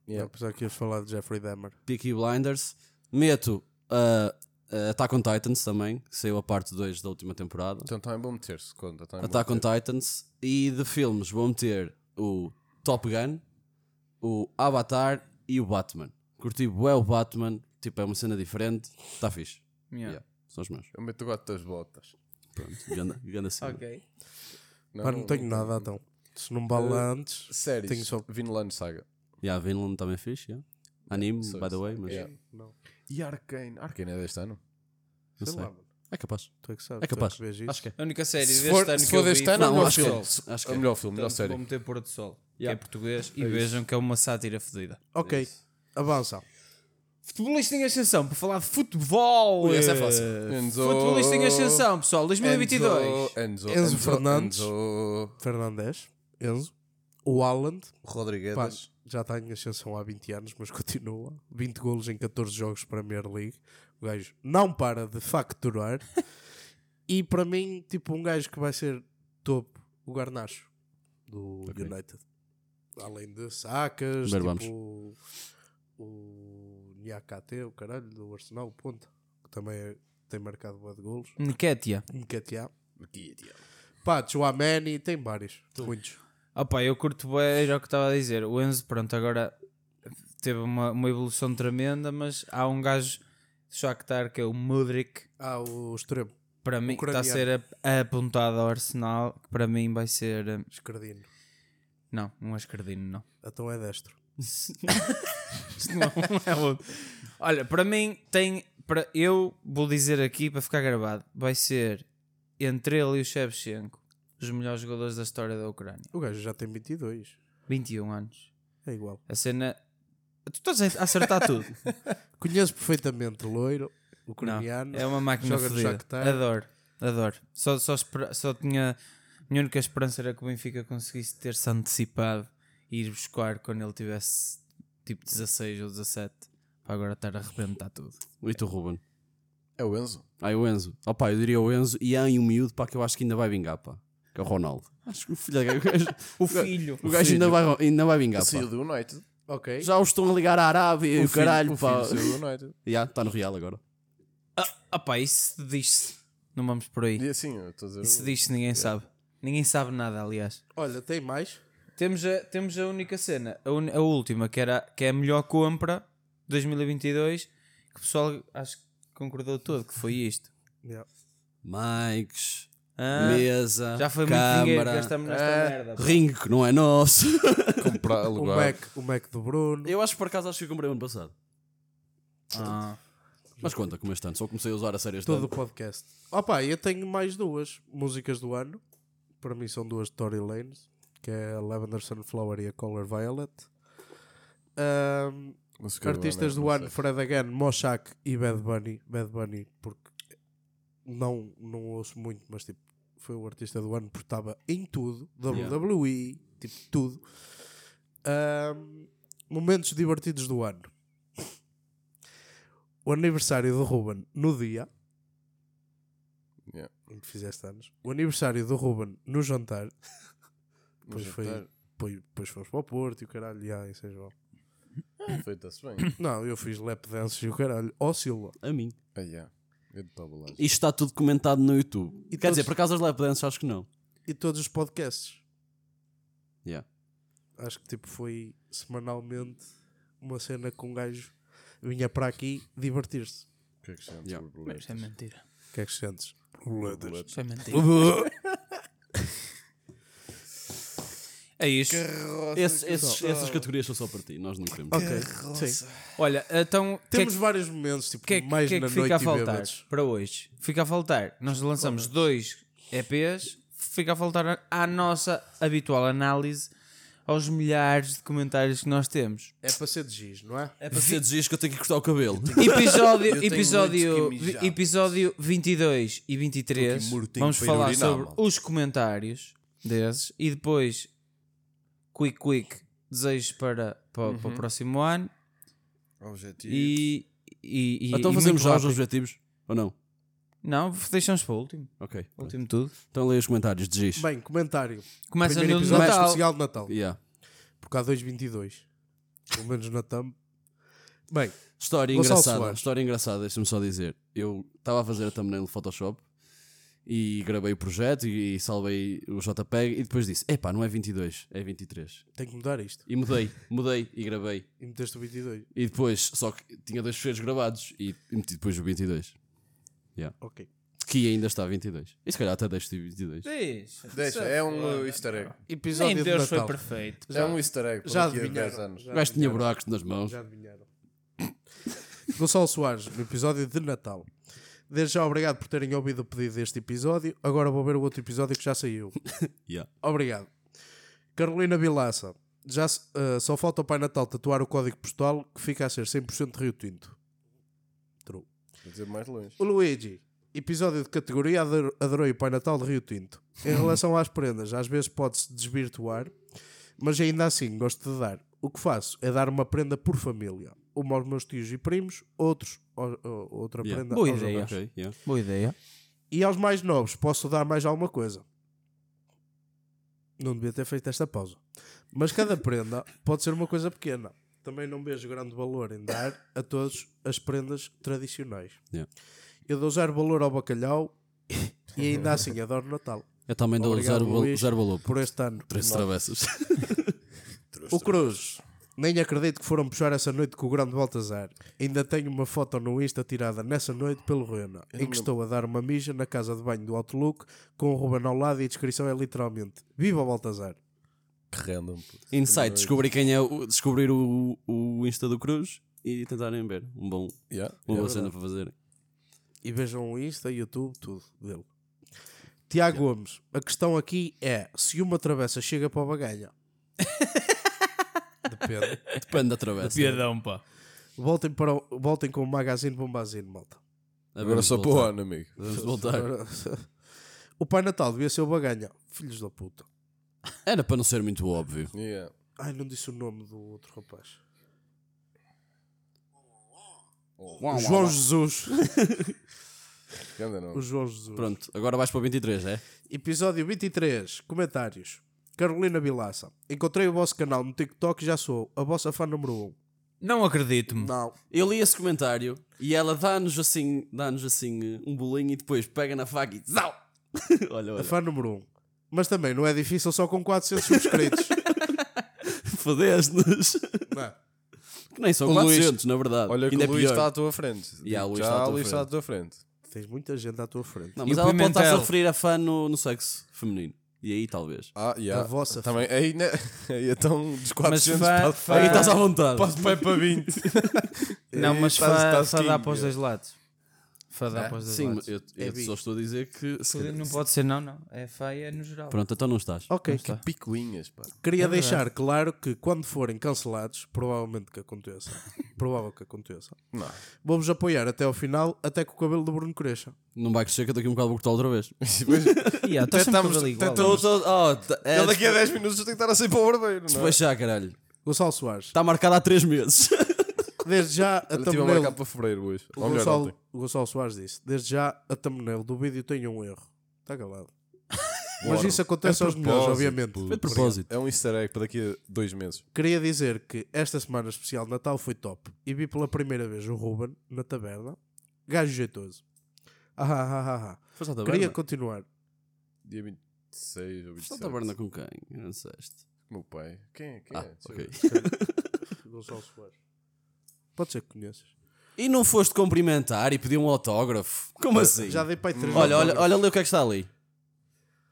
Yeah. Apesar que ias falar de Jeffrey Dahmer. Peaky Blinders. Meto uh, uh, Attack on Titans também, que saiu a parte 2 da última temporada. Então também vou meter-se, conta. Attack on. Titans. E de filmes vou meter o Top Gun, o Avatar e o Batman. Curti bué o Batman, tipo é uma cena diferente, está fixe. Yeah. Yeah, são os meus. Eu meto o gato das botas. Pronto, ganda, ganda cena. Ok. Pá, não tenho nada então. Se não vale Uh, antes. Séries, Tenho só- Vinland Saga. Yeah, Vinland também é fixe, yeah. Anime, by the way, mas Yeah. Não. E Arcane? Arcane é deste ano? não Sei sei. lá, mano. É capaz. Tu é que sabes. É tu capaz. que vês isso. Acho que é. A única série Se deste for- ano se que for eu deste vi ano, foi é o o melhor acho que filme. é. Acho que É é. o melhor filme, melhor Portanto, série. Vou meter Pôr do Sol, que Yeah. é português, e É isso. vejam que é uma sátira fodida. Ok. Avança. Futebolista em ascensão, para falar de futebol. Essa é eh, fácil. Enzo- Futebolista em ascensão, pessoal, 2022. Enzo, Enzo Fernandes. Enzo Fernandes. Enzo. O Haaland. Rodrigues. Pá, já está em ascensão há 20 anos, mas continua. 20 golos em 14 jogos Premier League. O gajo não para de facturar. e para mim, tipo, um gajo que vai ser topo, o Garnacho do Ok. United. Além de Sacas, Ver, tipo, o Niakate, o caralho, do Arsenal, o Ponta, que também é- tem marcado boa de golos. Nketiah. Nketiah. Pá, Chouameni, tem vários, muitos. Opa, eu curto bem, o que estava a dizer. O Enzo, pronto, agora teve uma, uma evolução tremenda, mas há um gajo de Shakhtar que é o Mudrik, Ah, o extremo, para mim, que está a ser a- apontado ao Arsenal, que para mim vai ser. eh, escardino. Não, não é escardino, não. Então é destro. Não é outro. Olha, para mim tem. Para, eu vou dizer aqui para ficar gravado: vai ser entre ele e o Shevchenko os melhores jogadores da história da Ucrânia. O gajo já tem 22. 21 anos. É igual. A cena. Tu estás a acertar tudo. Conheço perfeitamente o loiro, o Não, ucraniano. é uma máquina fodida. Adoro, adoro. Só, só, só tinha. Minha única esperança era que o Benfica conseguisse ter-se antecipado e ir buscar quando ele tivesse tipo 16 ou 17 para agora estar a arrebentar tudo. E tu, Ruben? É o Enzo. Ah, o Enzo. Opa, eu diria o Enzo e há aí um miúdo pá, que eu acho que ainda vai vingar, pá. Que é o Ronaldo. Acho que o filho, o gajo, O filho. o gajo ainda, vai, ainda vai vingar, Saiu pá. do United. Ok. Já os estão a ligar à Arábia e o, filho- caralho, o pá. filho saiu do United. Já, está no Real agora. Ah, ah pá, isso diz-se. Não vamos por aí. E assim, eu estou a dizer. Isso o- diz-se, ninguém sabe. Ninguém sabe nada, aliás. Olha, tem mais? Temos a, temos a única cena, a, uni- a última, que, era, que é a melhor compra de 2022, que o pessoal acho que concordou todo, que foi isto. Yeah. Mikes, Ah, mesa, já foi muito dinheiro que câmara, gastamos nesta Ah, merda. pá. ringue que não é nosso. comprar, O. Mac, o Mac do Bruno. eu acho que por acaso acho que eu comprei ano passado. Ah, Mas conta como este ano, só comecei a usar a sério este Todo o podcast. Opa, eu tenho mais duas músicas do ano. Para mim são duas de Tory Lanez, que é a Lavender Sunflower e a Color Violet. Ahm, Música artistas do ano. Fred Again, Moshak e Bad Bunny. Bad Bunny, porque não, não ouço muito, mas tipo, foi o artista do ano porque estava em tudo. Yeah. WWE, tipo, tudo. Ahm, momentos divertidos do ano. O aniversário do Ruben no dia Yeah. em que fizeste anos. O aniversário do Ruben no jantar. No Pois foi. Depois, depois fomos para o Porto e o caralho, já, em São João. Feita-se bem. Não, eu fiz lap dances e o caralho. Ó Silva. A mim. Ah, yeah. Eu de tabuagem. Isto está tudo comentado no YouTube. E Quer dizer, todos- por acaso as lap dances acho que não. E todos os podcasts. Yeah. Acho que tipo foi semanalmente uma cena com um gajo vinha para aqui divertir-se. O que é que sentes? Yeah. isso é mentira. O que é que sentes? Isso é mentira. é isto. Esse- esses- essas categorias são só para ti, nós não queremos. Ok. Sim. Olha, então, é Temos que, vários momentos, tipo, que, é- mais que é na que noite fica a e faltar para hoje? Fica a faltar. Nós lançamos dois EPs, fica a faltar a- à nossa habitual análise aos milhares de comentários que nós temos. É para ser de giz, não é? É para ser dias que eu tenho que cortar o cabelo. Episódio, episódio, episódio 22 e 23 Estou aqui mortinho vamos falar urinar, sobre os comentários desses e depois quick quick desejos para, para, para o próximo ano Objetivo. e, e, e então e fazemos já os objetivos? Ou não? não, deixamos para o último Ok. último tudo Então leia os comentários de Giz. Bem, comentário. começa Primeiro no episódio Natal especial de Natal. Yeah. Porque há 2.22. Pelo menos na thumb. Bem, História engraçada. História engraçada, deixa-me só dizer. Eu estava a fazer a thumbnail no Photoshop e gravei o projeto e, e salvei o JPEG e depois disse: Epá, não é 22, é 23. tenho que mudar isto. E mudei, mudei e gravei. E meteste o 22. E depois, só que tinha dois fecheiros gravados e, e meti depois o 22. Ok. Que ainda está 22. E se calhar até deixo de 22. Deixa, Deixa, é um uh, easter egg. Episódio nem de Deus foi Natal. perfeito é um easter egg Já daqui a 10 adivinharam. anos. Já O gajo tinha buracos nas mãos. Já adivinharam. Gonçalo Soares, no episódio de Natal. Desde já, obrigado por terem ouvido o pedido deste episódio. Agora vou ver o outro episódio que já saiu. Yeah. Obrigado. Carolina Vilaça. Já ah, só falta o Pai Natal tatuar o código postal que fica a ser 100% Rio Tinto. True. Vou dizer mais longe. O Luigi. Episódio de categoria ador- Adorei o Pai Natal de Rio Tinto. Em relação às prendas, às vezes pode-se desvirtuar, mas ainda assim gosto de dar. o que faço é dar uma prenda por família. Uma aos meus tios e primos, outros, outra Yeah. prenda Boa aos ideia. avós. Ok, yeah. Boa ideia. E aos mais novos, posso dar mais alguma coisa. Não devia ter feito esta pausa. Mas cada prenda pode ser uma coisa pequena. Também não vejo grande valor em dar a todos as prendas tradicionais. Yeah. Eu dou zero valor ao bacalhau e ainda assim adoro Natal. Eu também dou Obrigado, zero, Luís, zero valor. Por este ano. Três travessas. O Cruz. Nem acredito que foram puxar essa noite com o grande Baltazar. Ainda tenho uma foto no Insta tirada nessa noite pelo Rena, em que estou a dar uma mija na casa de banho do Outlook com o Ruben ao lado e a descrição é literalmente Viva o Baltazar! Que random. puto. Insight, descobrir quem é o, descobrir o, o Insta do Cruz e tentarem ver. Um bom, Yeah. uma boa verdade. cena para fazerem. E vejam o Insta, YouTube, tudo dele. Tiago Gomes, a questão aqui é se uma travessa chega para o bagalha. Depende. Depende da travessa. Piadão, pá. Voltem, para o- voltem com o Magazine Bombazine, malta. Agora só para o ano, amigo. Vamos voltar. Agora- O Pai Natal devia ser o baganha. Filhos da puta. Era para não ser muito óbvio. Yeah. Ai, não disse o nome do outro rapaz. Uau, João Jesus. Que anda, não? O João Jesus. Pronto, agora vais para o 23, é? Episódio 23. Comentários. Carolina Vilaça. Encontrei o vosso canal no TikTok e já sou a vossa fã número 1. Um. Não acredito-me. Não. Eu li esse comentário e ela dá-nos assim, dá-nos assim um bolinho e depois pega na faca e zau! olha, A olha. fã número 1. Um. Mas também não é difícil só com 400 subscritos. Fodeste-nos. é? Que nem são O Luís- 400, na verdade. Olha que Ainda o é Luís pior. está à tua frente. Yeah, Luís Já está à tua o Luís está à frente. tua frente. Tens muita gente à tua frente. Não, E mas o ela pode estar a referir a fã no, no sexo feminino. E aí talvez. Ah, yeah. A vossa Também, aí, né? aí então dos 400 fã- para, fã- Aí estás à vontade. passo para, para 20. Não, mas Estás- fã, estás fã dá para os dois lados. Dá É? para os dois Sim, lados. eu, eu É só estou a dizer que. se calhar- Não pode ser, não, não. É feia no geral. Pronto, então não estás. Ok. Não está. Picuinhas, pá. Queria É verdade. deixar claro que quando forem cancelados, provavelmente que aconteça, provável que aconteça, Não. vou-vos apoiar até ao final, até que o cabelo do Bruno cresça. Não vai crescer que eu daqui um bocado vou cortar outra vez. Depois, Yeah, estou sempre Tentamos- com o cabelo igual. tentamos- Tô- tô- oh, tá- é, ele daqui a 10 minutos tem que estar a sair para o barbeiro, não é? Despachar, caralho. Gonçalo Soares, Está marcado há 3 meses. desde já a Ele estive a thumbnail, marcar para fevereiro hoje. o Ou melhor, Gonçalo, ontem. o Gonçalo Soares disse, desde já a thumbnail do vídeo tem um erro. Está calado. Mas Bora. isso acontece É aos melhores, propósito, obviamente. puto. Foi de propósito. É um easter egg para daqui a dois meses. Queria dizer que esta semana especial de Natal foi top e vi pela primeira vez o Ruben na taberna. Gajo jeitoso. Ah, ah, ah, ah, ah. Foste à Queria taberna? continuar. Dia 26 ou Foste à 27. taberna com quem? Eu Não disseste. Meu pai. Quem é? Quem Ah, é? Ok. Gonçalo Soares. Pode ser que conheças. E não foste cumprimentar e pedir um autógrafo? Como assim? Já dei para três Olha, olha, olha ali o que é que está ali.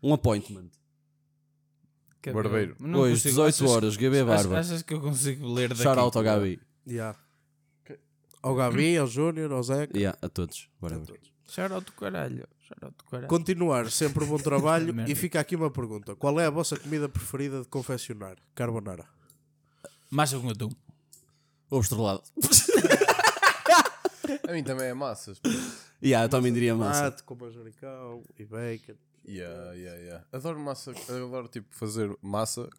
Um appointment. Cabelo. Barbeiro. Não Hoje, consigo. 18 Achas- horas, GB Barba. Achas que eu consigo ler daqui? Shout out ao Gabi. Yeah. Ao Gabi, ao Júnior, ao Zeca. Yeah, a todos. Whatever. Shout out do caralho. Shout out do caralho. Continuar, sempre um bom trabalho. Merda. e fica aqui uma pergunta: Qual é a vossa comida preferida de confeccionar? Carbonara. Massa com atum. Ovo estrelado. A mim também é massas. pô. Yeah, eu também diria massa. Mate com manjericão e bacon. Yeah, yeah, yeah. Adoro massa. Adoro tipo fazer massa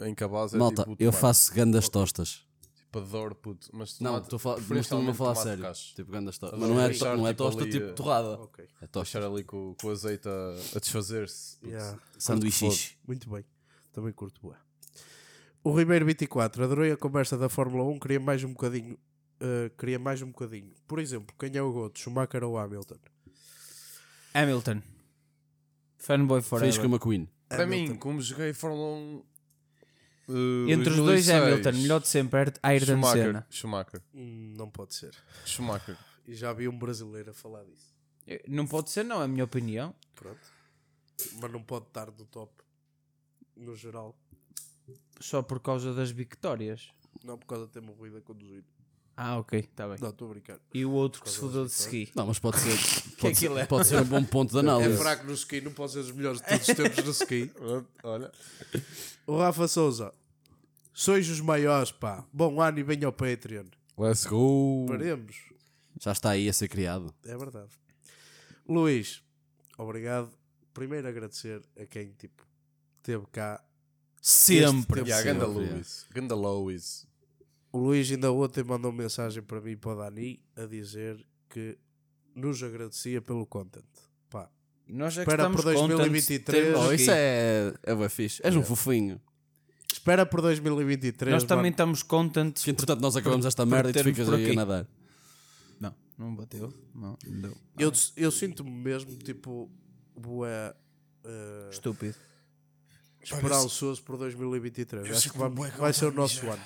em cabaz. É, Malta, tipo, eu tomate. faço grandes tostas. Tipo, adoro, puto. Mas Não, tomate- estou a falar, mas estou-me a preferencialmente falar tomate sério. cacho. Tipo grandes tostas. Mas não é, deixar, to- não é tipo, tosta ali, tipo eh, torrada. Ok. É tosta. Deixar ali com, com o azeite a, a desfazer-se. puto. Yeah. Sanduíches. Muito bem. Também curto boa. O Ribeiro 24. Adorei a conversa da Fórmula 1. Queria mais um bocadinho. uh, queria mais um bocadinho. Por exemplo, quem é o Goto? Schumacher ou Hamilton? Hamilton. Fanboy Fez forever. com a McQueen. Para mim, como joguei Fórmula 1. eh, Entre os dois, 2006, Hamilton. Melhor de sempre, Ayrton Schumacher. Senna. Schumacher. Hum, não pode ser. Schumacher. E já vi um brasileiro a falar disso. Não pode ser, não, é a minha opinião. Pronto. Mas não pode estar no top. No geral. Só por causa das vitórias. Não por causa de ter morrido a conduzir. Ah, ok, está bem. Não, estou a brincar. E o outro que se fodeu de ski. Não, mas pode ser, pode, aquilo ser, é? pode ser um bom ponto de É análise. fraco no ski, não pode ser dos melhores de todos os tempos no ski. Olha. O Rafa Souza. Sois os maiores, pá. Bom ano e venha ao Patreon. Let's go. Paremos. Já está aí a ser criado. É verdade. Luís, obrigado. Primeiro agradecer a quem tipo, esteve cá Sempre. Este Yeah, Ganda Lewis. Ganda Lewis. O Luís ainda ontem mandou mensagem para mim e para o Dani a dizer que nos agradecia pelo content. Pá, Nós é que Espera estamos por 2023. contentes de termos Oh, isso é, é bué fixe. És um fofinho. espera por 2023. Nós também mano. estamos contentes. Que entretanto nós acabamos esta por merda e tu ficas aí a nadar. Não, não bateu. Não, não deu. Eu, eu sinto-me mesmo tipo bué, eh, Estúpido. Esperançoso por 2023. Acho que vai, vai ser o nosso ano.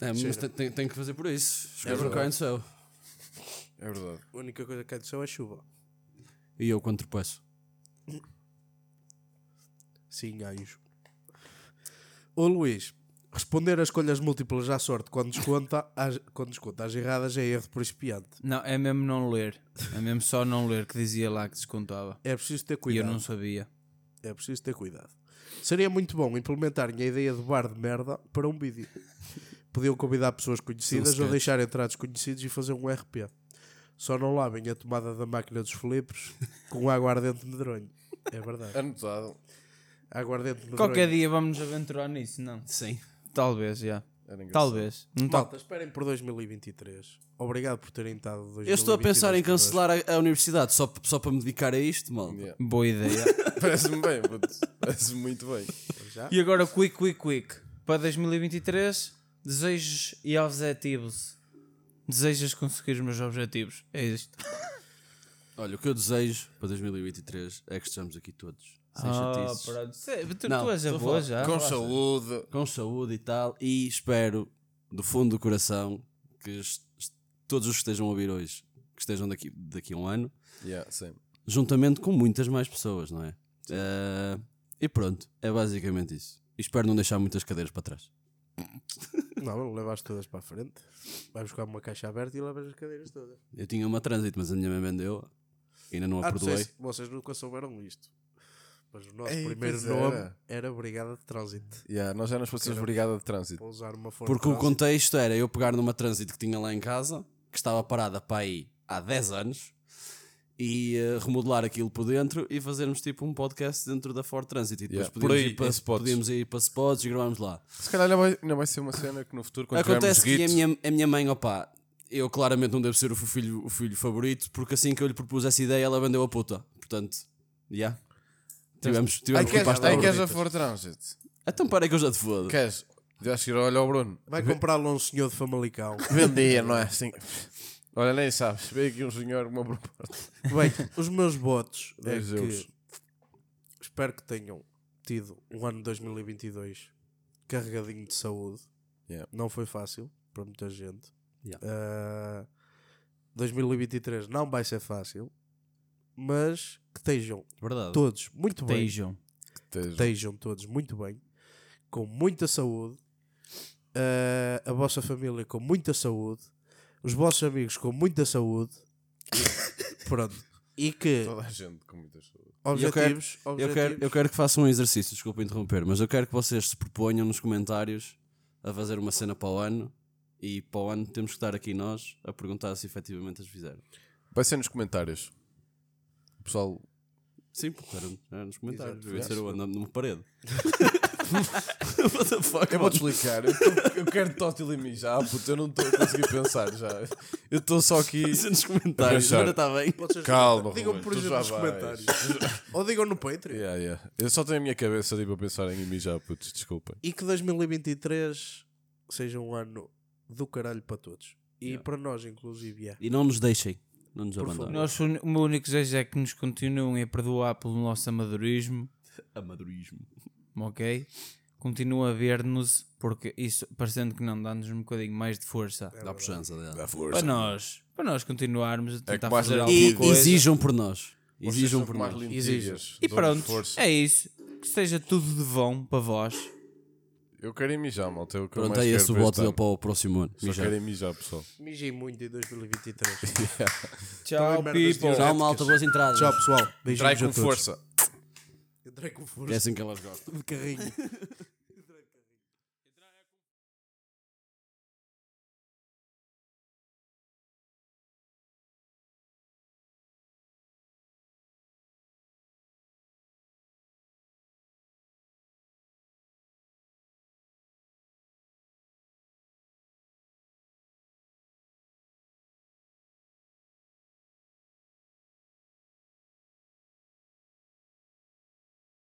É, mas tem, tem, tem que fazer por isso. Verdade. cá em céu. É verdade. A única coisa que cai do céu é chuva. E eu quando tropeço. Sim, anjo. Ô Luís, responder a escolhas múltiplas à sorte quando desconta, às, quando desconta as erradas é erro de principiante. Não, é mesmo não ler. É mesmo só não ler que dizia lá que descontava. É preciso ter E eu cuidado. não sabia. É preciso ter cuidado. Seria muito bom implementarem a ideia de bar de merda para um vídeo. Podiam convidar pessoas conhecidas ou deixar entrar desconhecidos e fazer um RP. Só não lavem a tomada da máquina dos Filipos com aguardente medronho. É verdade. Anotado. Aguardente medronho. Qualquer dia vamos nos aventurar nisso, não? Sim. Talvez, já. Era engraçado. Talvez. Não tá- Malta, esperem por 2023. Obrigado por terem estado 2022 Eu estou a pensar em connosco. cancelar a, a universidade só, só para me dedicar a isto, mal. Yeah. Boa ideia. Parece-me bem. Parece-me muito bem. Já? e agora, quick, quick, quick. Para 2023, desejos e objetivos. Desejas conseguir os meus objetivos. É isto. Olha, o que eu desejo para 2023 é que estejamos aqui todos. Sem Ah. Sei, Tu, Não, tu és já. Com saúde. Com saúde e tal. E espero, do fundo do coração, que todos os que estejam a ouvir hoje, que estejam daqui, daqui a um ano, Yeah, juntamente com muitas mais pessoas, não é? Eh, e pronto, é basicamente isso. E espero não deixar muitas cadeiras para trás. Não, levas todas para a frente. Vai buscar uma caixa aberta e levas as cadeiras todas. Eu tinha uma trânsito, mas a minha mãe vendeu. Ainda não a Ah, não sei perdoei. se vocês nunca souberam isto. Mas o nosso Ei, primeiro nome era. era Brigada de Trânsito. Yeah, nós já nos brigada de trânsito. Para usar uma Ford Porque o contexto era eu pegar numa trânsito que tinha lá em casa, que estava parada para aí há 10 anos, e eh, remodelar aquilo por dentro e fazermos tipo um podcast dentro da Ford Transit. E depois Yeah, podíamos, aí, ir para, spots. podíamos ir para spots e gravámos lá. Se calhar ainda vai, ainda vai ser uma cena que no futuro, quando Acontece que a minha, a minha mãe, opá, eu claramente não devo ser o filho, o filho favorito, porque assim que eu lhe propus essa ideia, ela vendeu a puta. Portanto, já. Tivemos, tivemos que ir queres, para as ai, queres a. Ford Transit? Então para que eu já te fodo. Queres? Já ir olha ao Bruno. Vai comprá-lo a um senhor de Famalicão. Vendia, não é? Assim. Olha, nem sabes. Veio aqui um senhor com uma proposta. Bem, os meus votos é 10 que euros. espero que tenham tido um ano de 2022 carregadinho de saúde. Yeah. Não foi fácil para muita gente. Yeah. Ah, 2023 não vai ser fácil, mas que estejam Verdade. todos muito bem. Beijam. Estejam todos muito bem, com muita saúde, ah, a vossa família com muita saúde, os vossos amigos com muita saúde. Pronto. E que Toda a gente com muitas saúde. objetivos, Eu objetivos quero, eu quero que façam um exercício, desculpa interromper, mas eu quero que vocês se proponham nos comentários a fazer uma cena para o ano e para o ano temos que estar aqui nós a perguntar se efetivamente as fizeram. Vai ser nos comentários. O pessoal. Sim, porque era, era nos comentários. Exato, Eu ia foi ser eu andando numa parede. What the fuck? Eu vou-te explicar. Eu, quero tótil em mim já, puto. Eu não estou a conseguir pensar já. Eu estou só aqui. Isso nos comentários, agora está bem. Calma, digam por exemplo nos comentários. Ou digam no Patreon. Yeah, yeah. Eu só tenho a minha cabeça tipo, a pensar em mim já, putos. Desculpem. E que 2023 seja um ano do caralho para todos. E para nós, inclusive, yeah. E não nos deixem, não nos abandonem. Nós, o meu único desejo é que nos continuem a perdoar pelo nosso amadorismo, Amadorismo. ok? Continua a ver-nos, porque isso, parecendo que não, dá-nos um bocadinho mais de força. Dá puxança dela. Dá força. Para nós, para nós continuarmos a tentar mais fazer alguma E coisa. exijam por nós. Vocês Exijam são por mais nós. lentilhas. E pronto, força. é isso. Que esteja tudo de bom para vós. Eu quero ir mijar, malta. É eu Pronto, mais é esse o este dele para o próximo ano. Só Mijar. quero ir mijar, pessoal. Mijei muito em 2023. Tchau, people. Tchau, malta, boas entradas. Tchau, pessoal. Trai Beijinhos a com todos. força. Entrei com É força assim que elas gostam. de carrinho.